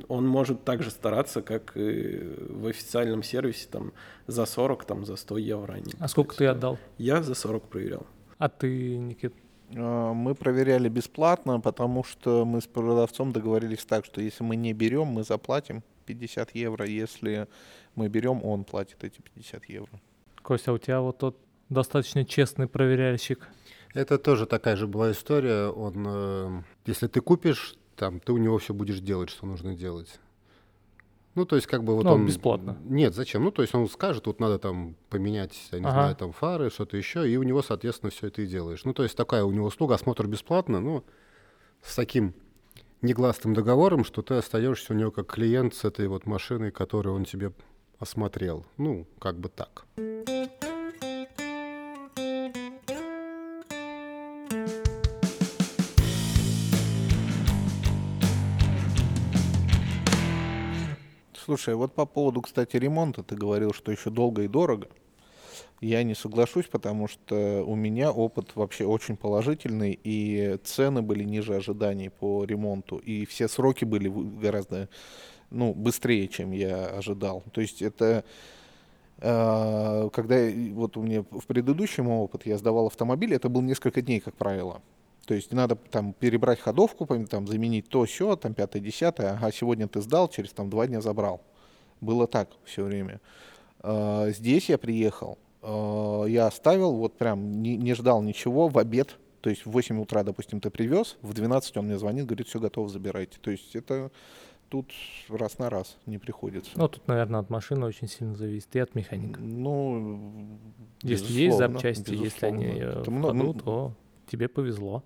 он может также стараться, как и в официальном сервисе, там, за 40, там, за 100 евро. А сколько ты отдал? Я за 40 проверял. А ты, Никит? Э, мы проверяли бесплатно, потому что мы с продавцом договорились так, что если мы не берем, мы заплатим 50 евро. Если мы берем, он платит эти 50 евро. Костя, у тебя вот тот достаточно честный проверяльщик. Это тоже такая же была история. Он, э, если ты купишь, там, ты у него все будешь делать, что нужно делать. Ну, то есть, как бы вот ну, он... бесплатно. Нет, зачем? Ну, то есть он скажет, вот надо там поменять, я не ага. знаю, там фары, что-то еще, и у него, соответственно, все это и делаешь. Ну, то есть такая у него услуга, осмотр бесплатно, ну, с таким негласным договором, что ты остаешься у него как клиент с этой вот машиной, которую он тебе осмотрел. Ну, как бы так. Слушай, вот по поводу, кстати, ремонта ты говорил, что еще долго и дорого. Я не соглашусь, потому что у меня опыт вообще очень положительный, и цены были ниже ожиданий по ремонту, и все сроки были гораздо ну, быстрее, чем я ожидал. То есть это э, когда вот у меня в предыдущем опыт я сдавал автомобиль, это был несколько дней, как правило. То есть надо там перебрать ходовку, там заменить то, все, там пятое, десятое, ага, сегодня ты сдал, через там два дня забрал. Было так все время. Э, здесь я приехал, Э, я оставил, вот прям не, не ждал ничего, в обед, то есть в 8 утра, допустим, ты привез, в 12 он мне звонит, говорит, все готово, забирайте. То есть это тут раз на раз не приходится. Ну, тут, наверное, от машины очень сильно зависит и от механика. Ну, Если есть безусловно, запчасти, если они э, Это ходу, то тебе повезло.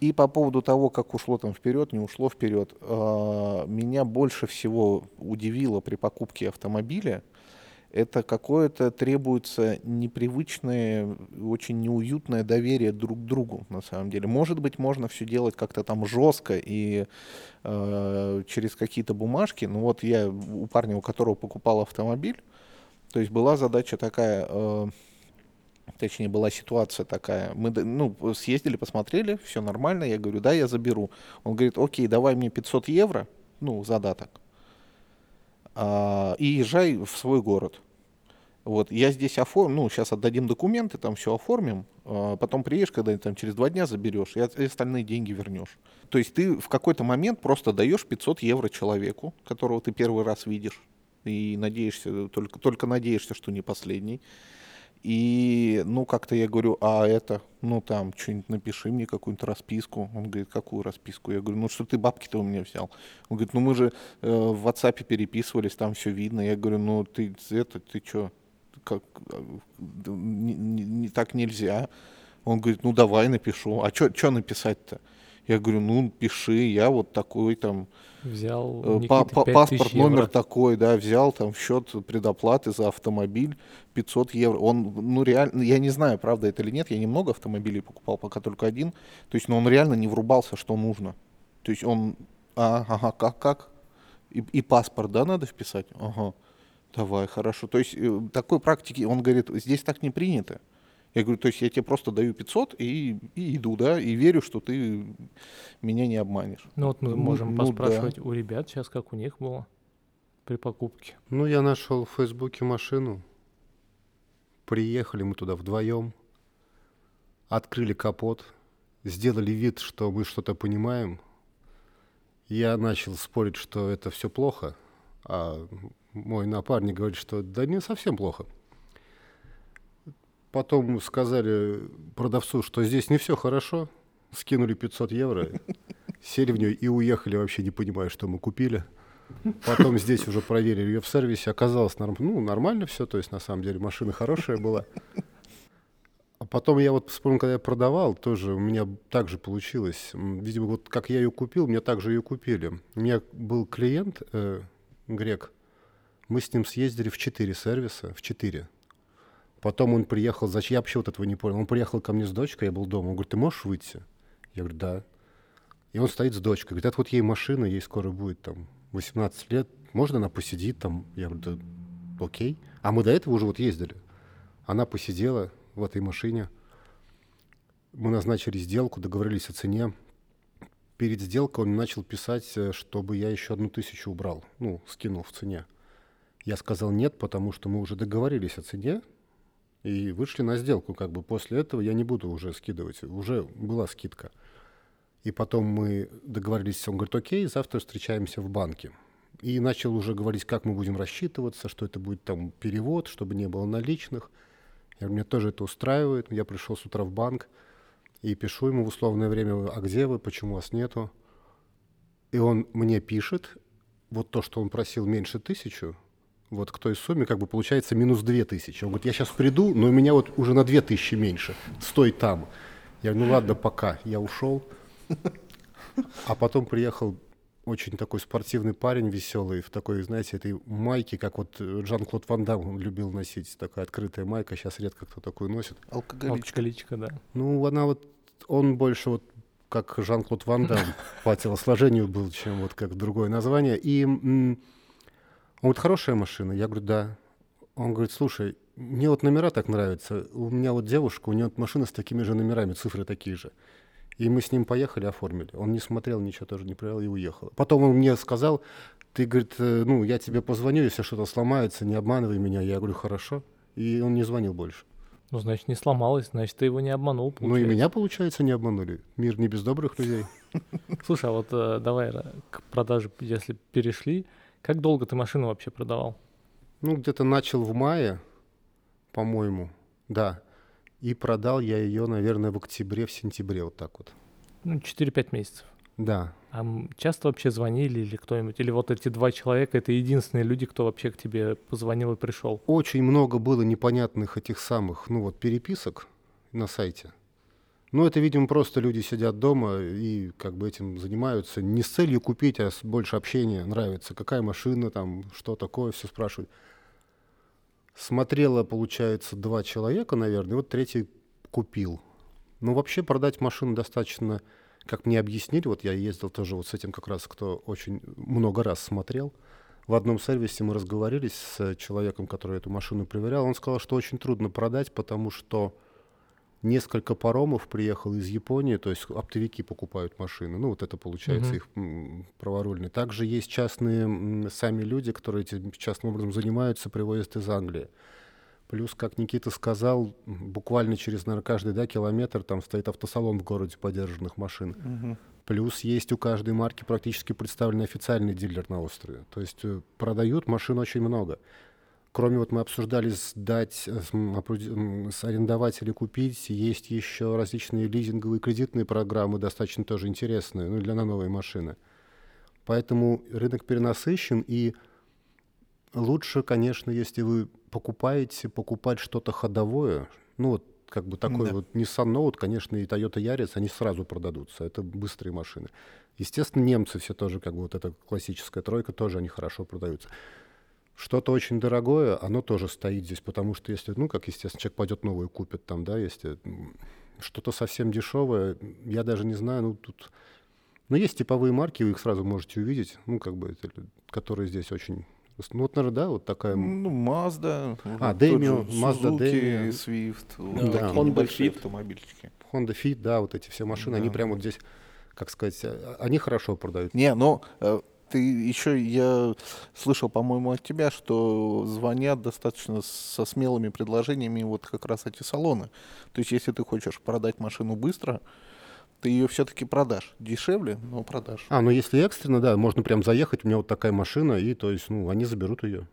И по поводу того, как ушло там вперед, не ушло вперед, а, меня больше всего удивило при покупке автомобиля, это какое-то требуется непривычное, очень неуютное доверие друг к другу, на самом деле. Может быть, можно все делать как-то там жестко и э, через какие-то бумажки. Но вот я у парня, у которого покупал автомобиль, то есть была задача такая, э, точнее была ситуация такая, мы ну, съездили, посмотрели, все нормально, я говорю, да, я заберу. Он говорит, окей, давай мне 500 евро, ну, задаток, а, и езжай в свой город. Вот, я здесь оформлю, ну, сейчас отдадим документы, там все оформим, а потом приедешь, когда там через два дня заберешь, и, остальные деньги вернешь. То есть ты в какой-то момент просто даешь 500 евро человеку, которого ты первый раз видишь, и надеешься, только, только надеешься, что не последний. И, ну, как-то я говорю, а это, ну, там, что-нибудь напиши мне какую-нибудь расписку. Он говорит, какую расписку? Я говорю, ну, что ты бабки-то у меня взял? Он говорит, ну, мы же э, в WhatsApp переписывались, там все видно. Я говорю, ну, ты это, ты что, как, э, не, не- не так нельзя. Он говорит, ну, давай напишу. А что написать-то? Я говорю, ну, пиши, я вот такой там, Взял Э, па- па- 5000 паспорт номер евро. такой, да, взял там в счет предоплаты за автомобиль 500 евро. Он, ну реально, я не знаю, правда это или нет, я немного автомобилей покупал, пока только один. То есть, но он реально не врубался, что нужно. То есть он, а, ага, как, как? И, и паспорт, да, надо вписать? Ага, давай, хорошо. То есть э, такой практики, он говорит, здесь так не принято. Я говорю, то есть я тебе просто даю 500 и, и иду, да, и верю, что ты меня не обманешь. Ну вот мы Ну, можем ну да. поспрашивать у ребят сейчас, как у них было при покупке. Ну, я нашел в Фейсбуке машину. Приехали мы туда вдвоем. Открыли капот. Сделали вид, что мы что-то понимаем. Я начал спорить, что это все плохо. А мой напарник говорит, что да не совсем плохо. Потом сказали продавцу, что здесь не все хорошо. Скинули 500 евро, сели в нее и уехали, вообще не понимая, что мы купили. Потом здесь уже проверили ее в сервисе. Оказалось норм- ну, нормально все, то есть на самом деле машина хорошая была. А потом я вот вспомнил, когда я продавал, тоже у меня так же получилось. Видимо, вот как я ее купил, мне также ее купили. У меня был клиент, э, грек, мы с ним съездили в четыре сервиса, в четыре. Потом он приехал, зачем, я вообще вот этого не понял. Он приехал ко мне с дочкой, я был дома. Он говорит, ты можешь выйти? Я говорю, да. И он стоит с дочкой. Говорит, это вот ей машина, ей скоро будет там 18 лет. Можно она посидит там? Я говорю, да окей. А мы до этого уже вот ездили. Она посидела в этой машине. Мы назначили сделку, договорились о цене. Перед сделкой он начал писать, э, чтобы я еще одну тысячу убрал, ну, скинул в цене. Я сказал нет, потому что мы уже договорились о цене и вышли на сделку. Как бы после этого я не буду уже скидывать. Уже была скидка. И потом мы договорились, он говорит, окей, завтра встречаемся в банке. И начал уже говорить, как мы будем рассчитываться, что это будет там перевод, чтобы не было наличных. Я говорю, меня тоже это устраивает. Я пришел с утра в банк и пишу ему в условное время, а где вы, почему вас нету? И он мне пишет, вот то, что он просил меньше тысячу, вот к той сумме как бы получается минус две тысячи. Он говорит, я сейчас приду, но у меня вот уже на две тысячи меньше. Стой там. Я говорю, ну ладно, пока. Я ушел. А потом приехал очень такой спортивный парень веселый, в такой, знаете, этой майке, как вот э, Жан-Клод Ван Дам он любил носить, такая открытая майка, сейчас редко кто такую носит. Алкоголичка. Алкоголичка, да. Ну, она вот, он больше вот как Жан-Клод Ван Дам по телосложению был, чем вот как другое название. И говорит, хорошая машина? Я говорю, да. Он говорит, слушай, мне вот номера так нравятся. У меня вот девушка, у нее вот машина с такими же номерами, цифры такие же. И мы с ним поехали, оформили. Он не смотрел, ничего тоже не проверял и уехал. Потом он мне сказал, ты, говорит, э, ну, я тебе позвоню, если что-то сломается, не обманывай меня. Я говорю, хорошо. И он не звонил больше. Ну, значит, не сломалось, значит, ты его не обманул. Ну и получается. меня, получается, не обманули. Мир не без добрых людей. Слушай, а вот э, давай э, к продаже, если перешли, как долго ты машину вообще продавал? Ну, где-то начал в мае, по-моему, да. И продал я ее, наверное, в октябре, в сентябре, вот так вот. Ну, 4-5 месяцев. Да. А часто вообще звонили или кто-нибудь? Или вот эти два человека, это единственные люди, кто вообще к тебе позвонил и пришел? Очень много было непонятных этих самых, ну вот, переписок на сайте. Ну, это, видимо, просто люди сидят дома и как бы этим занимаются не с целью купить, а с больше общения. Нравится, какая машина там, что такое, все спрашивают. Смотрело, получается, два человека, наверное, и вот третий купил. Ну, вообще продать машину достаточно как мне объяснили, вот я ездил тоже вот с этим как раз, кто очень много раз смотрел, в одном сервисе мы разговорились с человеком, который эту машину проверял, он сказал, что очень трудно продать, потому что несколько паромов приехало из Японии, то есть оптовики покупают машины, ну вот это получается uh-huh. их праворульный. Также есть частные сами люди, которые этим частным образом занимаются, привозят из Англии. Плюс, как Никита сказал, буквально через, наверное, каждый да, километр там стоит автосалон в городе подержанных машин. Угу. Плюс есть у каждой марки практически представленный официальный дилер на острове. То есть э, продают машин очень много. Кроме вот мы обсуждали сдать, э, арендовать или купить, есть еще различные лизинговые кредитные программы, достаточно тоже интересные, ну, для на новые машины. Поэтому рынок перенасыщен, и лучше, конечно, если вы покупаете, покупать что-то ходовое, ну вот как бы такой да. вот Nissan Note, конечно, и Toyota Yaris, они сразу продадутся. Это быстрые машины. Естественно, немцы все тоже, как бы вот эта классическая тройка, тоже они хорошо продаются. Что-то очень дорогое, оно тоже стоит здесь, потому что если, ну, как, естественно, человек пойдет новую купит там, да, если что-то совсем дешевое, я даже не знаю, ну, тут... Но есть типовые марки, вы их сразу можете увидеть, ну, как бы, это, которые здесь очень ну, вот, наверное, да, вот такая... Ну, Mazda. А, Demio, Mazda Demio. Swift. Да, да. Honda Fit. автомобильчики. Honda Fit, да, вот эти все машины, да. они прямо вот здесь, как сказать, а, они хорошо продают. Не, но э, ты еще, я слышал, по-моему, от тебя, что звонят достаточно со смелыми предложениями вот как раз эти салоны. То есть, если ты хочешь продать машину быстро, ты ее все-таки продашь. Дешевле, но продашь. А, ну если экстренно, да, можно прям заехать, у меня вот такая машина, и то есть, ну, они заберут ее.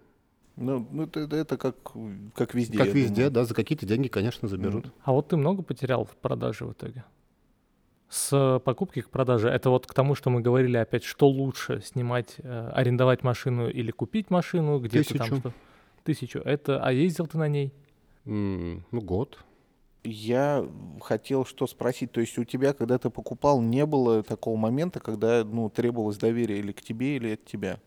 Ну, ну это, это как, как везде. Как везде, думаю. да, за какие-то деньги, конечно, заберут. А вот ты много потерял в продаже в итоге? С покупки к продаже. Это вот к тому, что мы говорили опять, что лучше снимать, э, арендовать машину или купить машину, где Тысячу. там что? Тысячу. Это, а ездил ты на ней? Mm, ну, год. Я хотел что спросить, то есть у тебя, когда ты покупал, не было такого момента, когда ну, требовалось доверие или к тебе, или от тебя?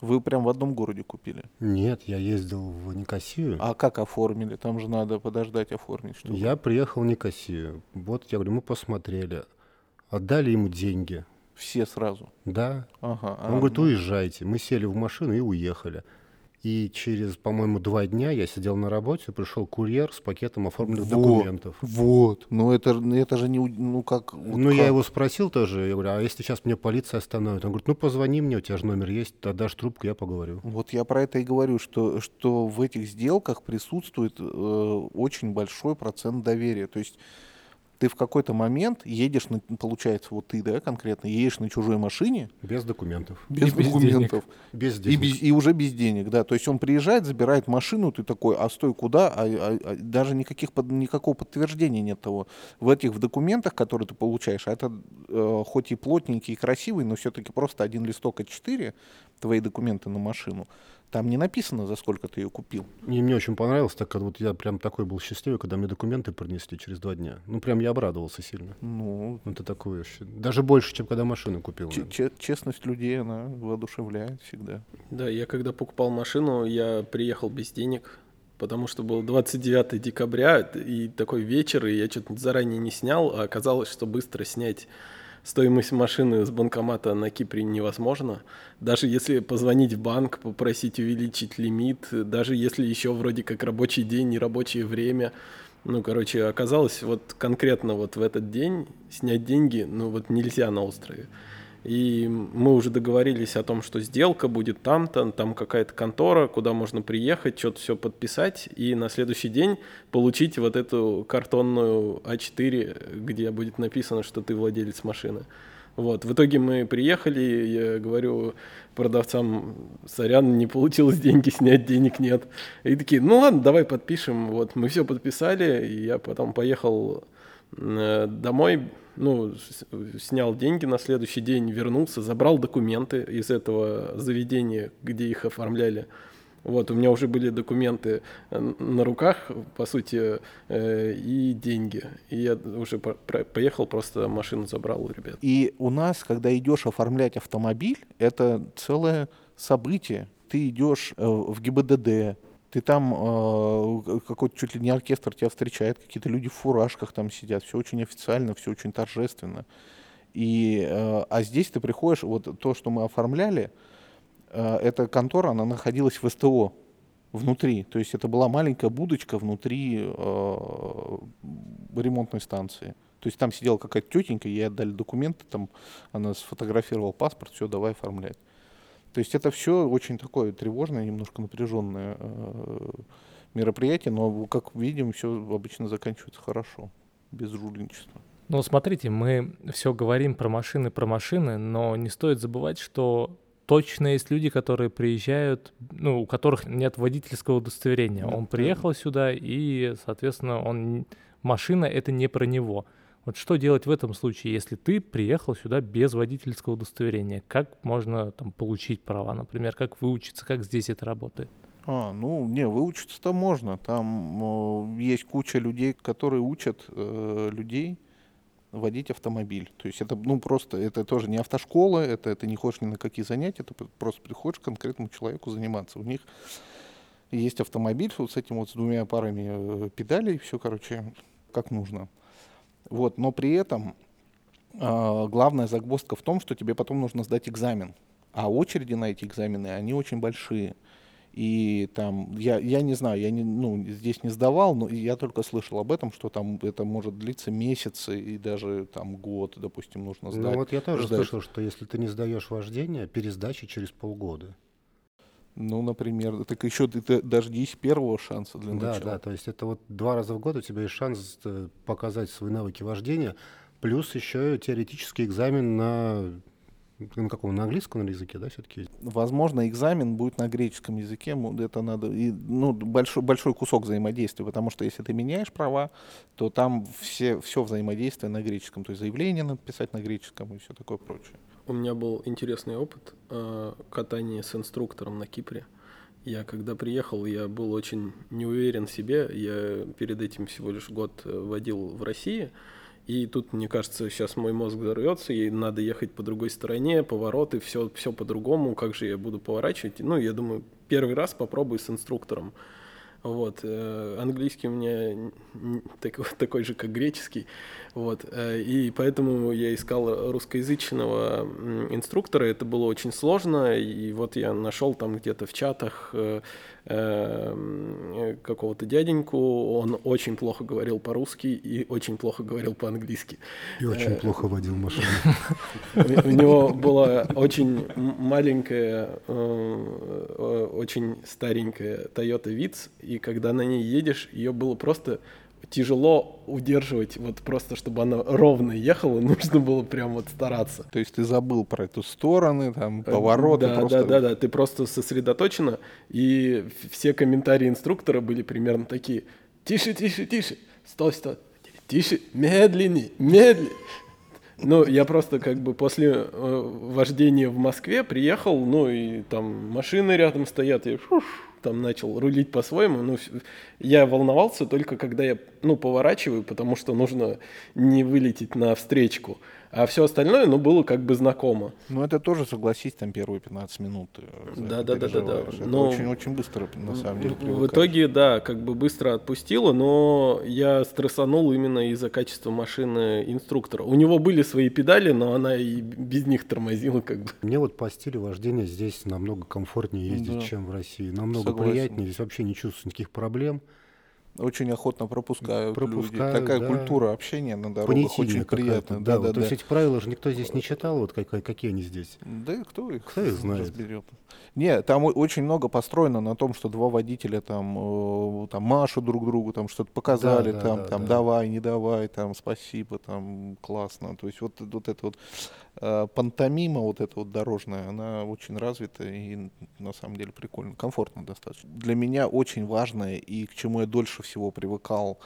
Вы прям в одном городе купили? Нет, я ездил в Никосию. А как оформили? Там же надо подождать оформить. Чтобы... Я приехал в Никосию. Вот я говорю, мы посмотрели. Отдали ему деньги. Все сразу? Да. Ага, Он а, говорит, ну... уезжайте. Мы сели в машину и уехали. И через, по-моему, два дня я сидел на работе, пришел курьер с пакетом оформленных вот, документов. Вот. Ну это, это же не, ну как. Вот ну как? я его спросил тоже, я говорю, а если сейчас мне полиция остановит? Он говорит, ну позвони мне, у тебя же номер есть, отдашь трубку, я поговорю. Вот я про это и говорю, что, что в этих сделках присутствует э, очень большой процент доверия. То есть ты в какой-то момент едешь, на, получается, вот ты, да, конкретно, едешь на чужой машине. Без документов. Без и документов. Без денег. И, без, и уже без денег, да. То есть он приезжает, забирает машину, ты такой, а стой, куда? А, а, а даже никаких, под, никакого подтверждения нет того. В этих в документах, которые ты получаешь, а это э, хоть и плотненький и красивый, но все-таки просто один листок А4, твои документы на машину, там не написано, за сколько ты ее купил. И мне очень понравилось, так как вот я прям такой был счастливый, когда мне документы принесли через два дня. Ну, прям я обрадовался сильно. Ну, это такое даже больше, чем когда машину купил. честность людей, она воодушевляет всегда. Да, я когда покупал машину, я приехал без денег, потому что был 29 декабря, и такой вечер, и я что-то заранее не снял, а оказалось, что быстро снять стоимость машины с банкомата на Кипре невозможно. Даже если позвонить в банк, попросить увеличить лимит, даже если еще вроде как рабочий день, не рабочее время. Ну, короче, оказалось, вот конкретно вот в этот день снять деньги, ну, вот нельзя на острове. И мы уже договорились о том, что сделка будет там-то, там какая-то контора, куда можно приехать, что-то все подписать, и на следующий день получить вот эту картонную А4, где будет написано, что ты владелец машины. Вот. В итоге мы приехали, я говорю продавцам, сорян, не получилось деньги снять, денег нет. И такие, ну ладно, давай подпишем. Вот, мы все подписали, и я потом поехал домой, ну, снял деньги на следующий день, вернулся, забрал документы из этого заведения, где их оформляли. Вот, у меня уже были документы э, на руках, по сути, э, и деньги. И я уже по поехал, просто машину забрал у ребят. И у нас, когда идешь оформлять автомобиль, это целое событие. Ты идешь э, в ГИБДД, ты там э, какой-то чуть ли не оркестр тебя встречает, какие-то люди в фуражках там сидят, все очень официально, все очень торжественно. И, э, а здесь ты приходишь, вот то, что мы оформляли, э, эта контора, она находилась в СТО внутри, то есть это была маленькая будочка внутри э, ремонтной станции. То есть там сидела какая-то тетенька, ей отдали документы, там она сфотографировала паспорт, все, давай оформлять. То есть это все очень такое тревожное, немножко напряженное э, мероприятие, но, как видим, все обычно заканчивается хорошо, без жульничества. Ну, смотрите, мы все говорим про машины, про машины, но не стоит забывать, что точно есть люди, которые приезжают, ну, у которых нет водительского удостоверения. Он приехал сюда, и, соответственно, он машина это не про него. Вот что делать в этом случае, если ты приехал сюда без водительского удостоверения? Как можно там получить права, например, как выучиться, как здесь это работает? А, ну, не, выучиться-то можно. Там э, есть куча людей, которые учат э, людей водить автомобиль. То есть это, ну, просто, это тоже не автошкола, это, это не ходишь ни на какие занятия, ты просто приходишь к конкретному человеку заниматься. У них есть автомобиль вот с этим вот, с двумя парами э, педалей, все, короче, как нужно. Вот, но при этом э, главная загвоздка в том, что тебе потом нужно сдать экзамен. А очереди на эти экзамены, они очень большие. И там, я, я не знаю, я не, ну, здесь не сдавал, но я только слышал об этом, что там это может длиться месяцы и даже там год, допустим, нужно ну сдать. Ну вот я тоже ждать. слышал, что если ты не сдаешь вождение, пересдачи через полгода. Ну, например, так еще ты, ты дождись первого шанса для да, начала. Да, да, то есть это вот два раза в год у тебя есть шанс э, показать свои навыки вождения, плюс еще теоретический экзамен на на каком? На английском языке, да, все-таки? Возможно, экзамен будет на греческом языке. Это надо, и, ну, большой, большой кусок взаимодействия, потому что если ты меняешь права, то там все, все взаимодействие на греческом. То есть заявление надо писать на греческом и все такое прочее. У меня был интересный опыт э, катания с инструктором на Кипре. Я когда приехал, я был очень не уверен в себе. Я перед этим всего лишь год э, водил в России. И тут, мне кажется, сейчас мой мозг взорвется, и надо ехать по другой стороне, повороты, все, все по-другому, как же я буду поворачивать. Ну, я думаю, первый раз попробую с инструктором. Вот. Э, английский у меня такой, такой же, как греческий. Вот. Э, и поэтому я искал русскоязычного инструктора. Это было очень сложно. И вот я нашел там где-то в чатах э, какого-то дяденьку. Он очень плохо говорил по-русски и очень плохо говорил по-английски. И очень плохо водил машину. У него была очень маленькая, очень старенькая Toyota Vitz, и и когда на ней едешь, ее было просто тяжело удерживать, вот просто чтобы она ровно ехала, нужно было прям вот стараться. То есть ты забыл про эту стороны, там, э, повороты. Да, просто... да, да, да, ты просто сосредоточена, и все комментарии инструктора были примерно такие, тише, тише, тише, стой, стой, тише, медленнее, медленнее. Ну, я просто как бы после э, вождения в Москве приехал, ну и там машины рядом стоят, и шуш, там начал рулить по-своему. Ну, я волновался только когда я, ну, поворачиваю, потому что нужно не вылететь на встречку. А все остальное, ну, было как бы знакомо. Ну, это тоже, согласись, там первые 15 минут. Да, да, да, да, да. но очень-очень быстро, на самом деле, В итоге, да, как бы быстро отпустило, но я стрессанул именно из-за качества машины инструктора. У него были свои педали, но она и без них тормозила как бы. Мне вот по стилю вождения здесь намного комфортнее ездить, да. чем в России. Намного Согласен. приятнее, здесь вообще не чувствую никаких проблем очень охотно пропускают, пропускают люди. Такая да. культура общения на дорогах очень приятно. Да, да, вот, да, то есть эти правила же никто здесь не читал, вот как, какие они здесь. Да кто их, кто их знает. разберет. Нет, там очень много построено на том, что два водителя там, э, там машут друг другу, там что-то показали, да, там, да, там да. давай, не давай, там спасибо, там классно. То есть вот, вот это вот пантомима, вот эта вот дорожная, она очень развита и на самом деле прикольно, комфортно достаточно. Для меня очень важное и к чему я дольше всего привыкал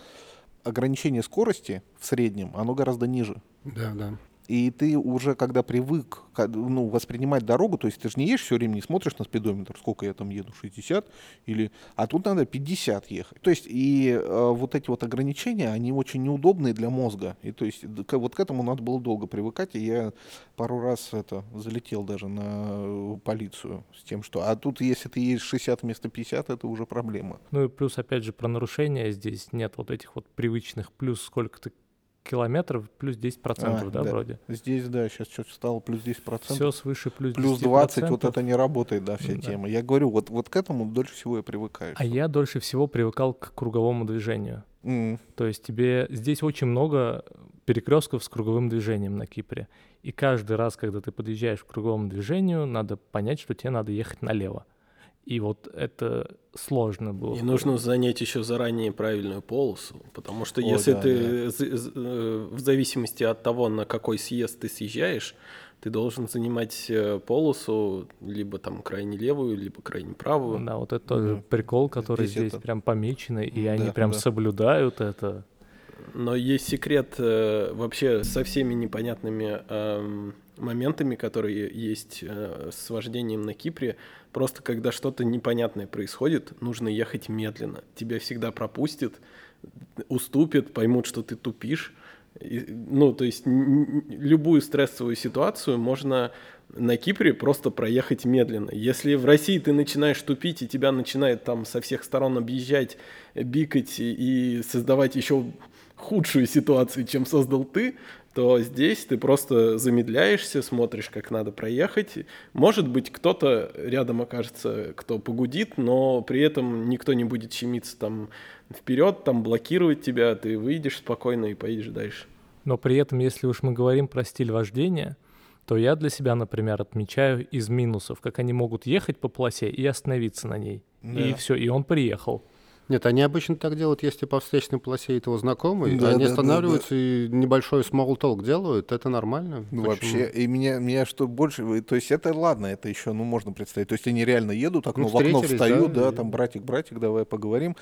ограничение скорости в среднем, оно гораздо ниже. Да, да. И ты уже, когда привык ну, воспринимать дорогу, то есть ты же не едешь все время, не смотришь на спидометр, сколько я там еду, 60, или, а тут надо 50 ехать. То есть и э, вот эти вот ограничения, они очень неудобные для мозга. И то есть к, вот к этому надо было долго привыкать, и я пару раз это залетел даже на э, полицию с тем, что... А тут, если ты едешь 60 вместо 50, это уже проблема. Ну и плюс, опять же, про нарушения здесь нет вот этих вот привычных, плюс сколько-то километров плюс 10%, а, да, да, вроде? Здесь, да, сейчас что-то стало плюс 10%. Все свыше плюс 10%. Плюс 20, вот это не работает, да, вся да. тема. Я говорю, вот, вот к этому дольше всего я привыкаю. А я дольше всего привыкал к круговому движению. Mm. То есть тебе здесь очень много перекрестков с круговым движением на Кипре. И каждый раз, когда ты подъезжаешь к круговому движению, надо понять, что тебе надо ехать налево. И вот это сложно было. И нужно занять еще заранее правильную полосу, потому что О, если да, ты да. Э, в зависимости от того, на какой съезд ты съезжаешь, ты должен занимать э, полосу либо там крайне левую, либо крайне правую. Да, вот это тоже mm. прикол, который здесь, здесь это... прям помеченный, и да, они прям да. соблюдают это. Но есть секрет э, вообще со всеми непонятными э, моментами, которые есть э, с вождением на Кипре. Просто когда что-то непонятное происходит, нужно ехать медленно. Тебя всегда пропустят, уступят, поймут, что ты тупишь. И, ну, то есть любую стрессовую ситуацию можно на Кипре просто проехать медленно. Если в России ты начинаешь тупить, и тебя начинает там со всех сторон объезжать, бикать и создавать еще худшую ситуацию, чем создал ты, то здесь ты просто замедляешься, смотришь, как надо проехать. Может быть, кто-то рядом окажется, кто погудит, но при этом никто не будет щемиться там вперед, там блокировать тебя, ты выйдешь спокойно и поедешь дальше. Но при этом, если уж мы говорим про стиль вождения, то я для себя, например, отмечаю из минусов, как они могут ехать по полосе и остановиться на ней. Да. И все, и он приехал. Нет, они обычно так делают, если по встречной полосе этого знакомый, да, они да, останавливаются да, да. и небольшой small talk делают, это нормально. Ну, вообще, и меня, меня что больше, то есть это ладно, это еще, ну, можно представить, то есть они реально едут, окно ну, в окно встают, да, да, там, братик, братик, давай поговорим,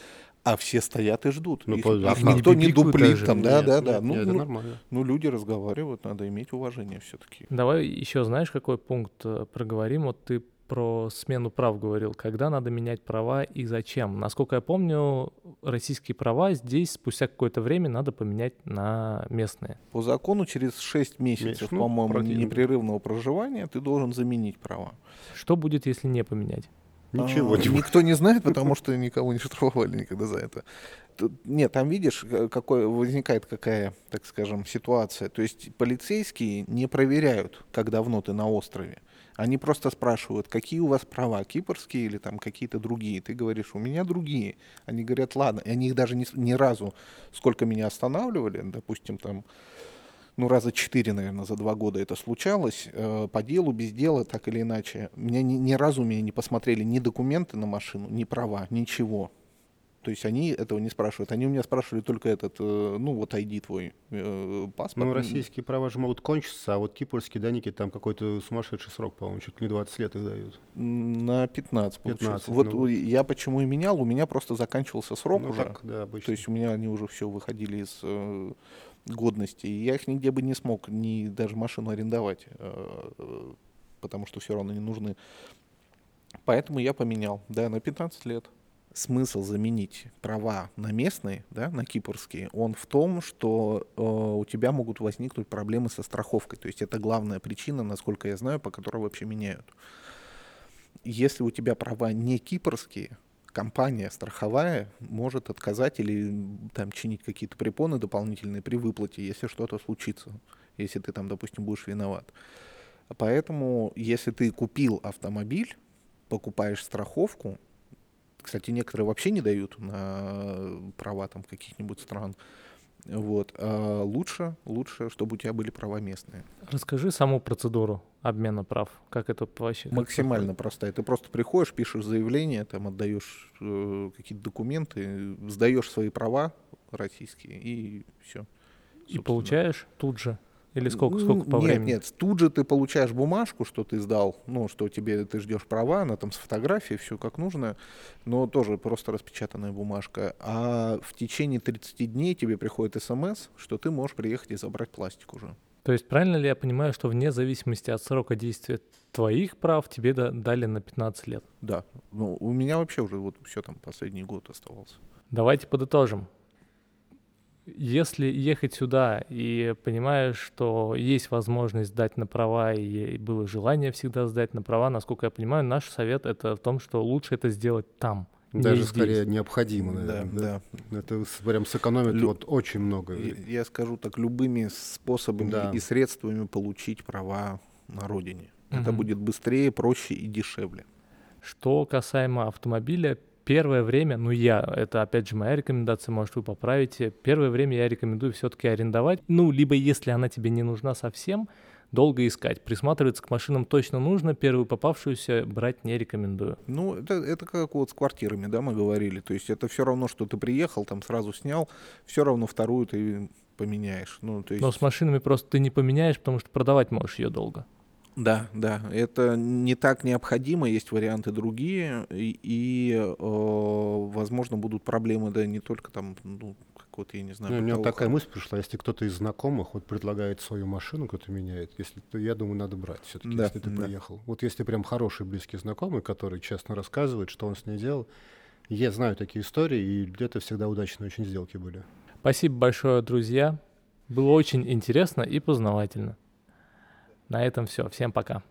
а все стоят и ждут. Ну, их, по, их а никто не дуплит даже, там, да, нет, да, да. Нет, ну, это ну, нормально. Ну, люди разговаривают, надо иметь уважение все-таки. Давай еще знаешь, какой пункт э, проговорим? Вот ты про смену прав говорил. Когда надо менять права и зачем? Насколько я помню, российские права здесь спустя какое-то время надо поменять на местные. По закону через 6 месяцев, ну, по-моему, непрерывного проживания ты должен заменить права. Что будет, если не поменять? Ничего. А, никто не знает, потому что никого не штрафовали никогда за это. Нет, там видишь, какой, возникает какая, так скажем, ситуация. То есть полицейские не проверяют, как давно ты на острове. Они просто спрашивают, какие у вас права, кипрские или там какие-то другие. Ты говоришь, у меня другие. Они говорят, ладно. И они их даже ни, ни разу, сколько меня останавливали, допустим, там, ну, раза четыре, наверное, за два года это случалось, э, по делу, без дела, так или иначе. Меня ни, ни разу меня не посмотрели ни документы на машину, ни права, ничего. То есть они этого не спрашивают. Они у меня спрашивали только этот, э, ну вот ID твой, э, паспорт. Ну, российские права же могут кончиться, а вот кипрские даники там какой-то сумасшедший срок, по-моему, чуть ли не 20 лет их дают. На 15, 15 Вот ну... я почему и менял, у меня просто заканчивался срок ну, уже. Так, да, обычно. То есть у меня они уже все выходили из э, годности. И я их нигде бы не смог, ни даже машину арендовать, потому что все равно не нужны. Поэтому я поменял, да, на 15 лет смысл заменить права на местные, да, на кипрские, он в том, что э, у тебя могут возникнуть проблемы со страховкой. То есть это главная причина, насколько я знаю, по которой вообще меняют. Если у тебя права не кипрские, компания страховая может отказать или там чинить какие-то препоны дополнительные при выплате, если что-то случится, если ты там, допустим, будешь виноват. Поэтому, если ты купил автомобиль, покупаешь страховку, кстати, некоторые вообще не дают на права там каких-нибудь стран. Вот. А лучше, лучше, чтобы у тебя были права местные. Расскажи саму процедуру обмена прав. Как это вообще? Максимально простая. Ты просто приходишь, пишешь заявление, там отдаешь э, какие-то документы, сдаешь свои права российские и все. И получаешь тут же Или сколько, сколько по нет, времени? Нет, тут же ты получаешь бумажку, что ты сдал, ну, что тебе ты ждешь права, она там с фотографией, все как нужно, но тоже просто распечатанная бумажка. А в течение 30 дней тебе приходит смс, что ты можешь приехать и забрать пластик уже. То есть правильно ли я понимаю, что вне зависимости от срока действия твоих прав тебе дали на 15 лет? Да. Ну, у меня вообще уже вот все там последний год оставался. Давайте подытожим. Если ехать сюда и понимаешь, что есть возможность сдать на права и было желание всегда сдать на права, насколько я понимаю, наш совет это в том, что лучше это сделать там. Даже скорее необходимо, наверное. Да, да. Это прям сэкономит Лю... вот очень много. Я, я скажу так, любыми способами да. и средствами получить права на родине. Угу. Это будет быстрее, проще и дешевле. Что касаемо автомобиля, первое время, ну я, это опять же моя рекомендация, может вы поправите, первое время я рекомендую все-таки арендовать, ну либо если она тебе не нужна совсем, долго искать. Присматриваться к машинам точно нужно, первую попавшуюся брать не рекомендую. Ну, это, это как вот с квартирами, да, мы говорили. То есть это все равно, что ты приехал, там сразу снял, все равно вторую ты поменяешь. Ну, то есть... Но с машинами просто ты не поменяешь, потому что продавать можешь ее долго. Да, да, это не так необходимо, есть варианты другие, и, и э, возможно, будут проблемы, да, не только там, ну, как вот, я не знаю. Ну, у меня такая мысль пришла, если кто-то из знакомых вот предлагает свою машину, кто-то меняет, если, то я думаю, надо брать все-таки, да, если ты да. приехал. Вот если прям хороший близкий знакомый, который честно рассказывает, что он с ней делал, я знаю такие истории, и это всегда удачные очень сделки были. Спасибо большое, друзья. Было очень интересно и познавательно. На этом все. Всем пока.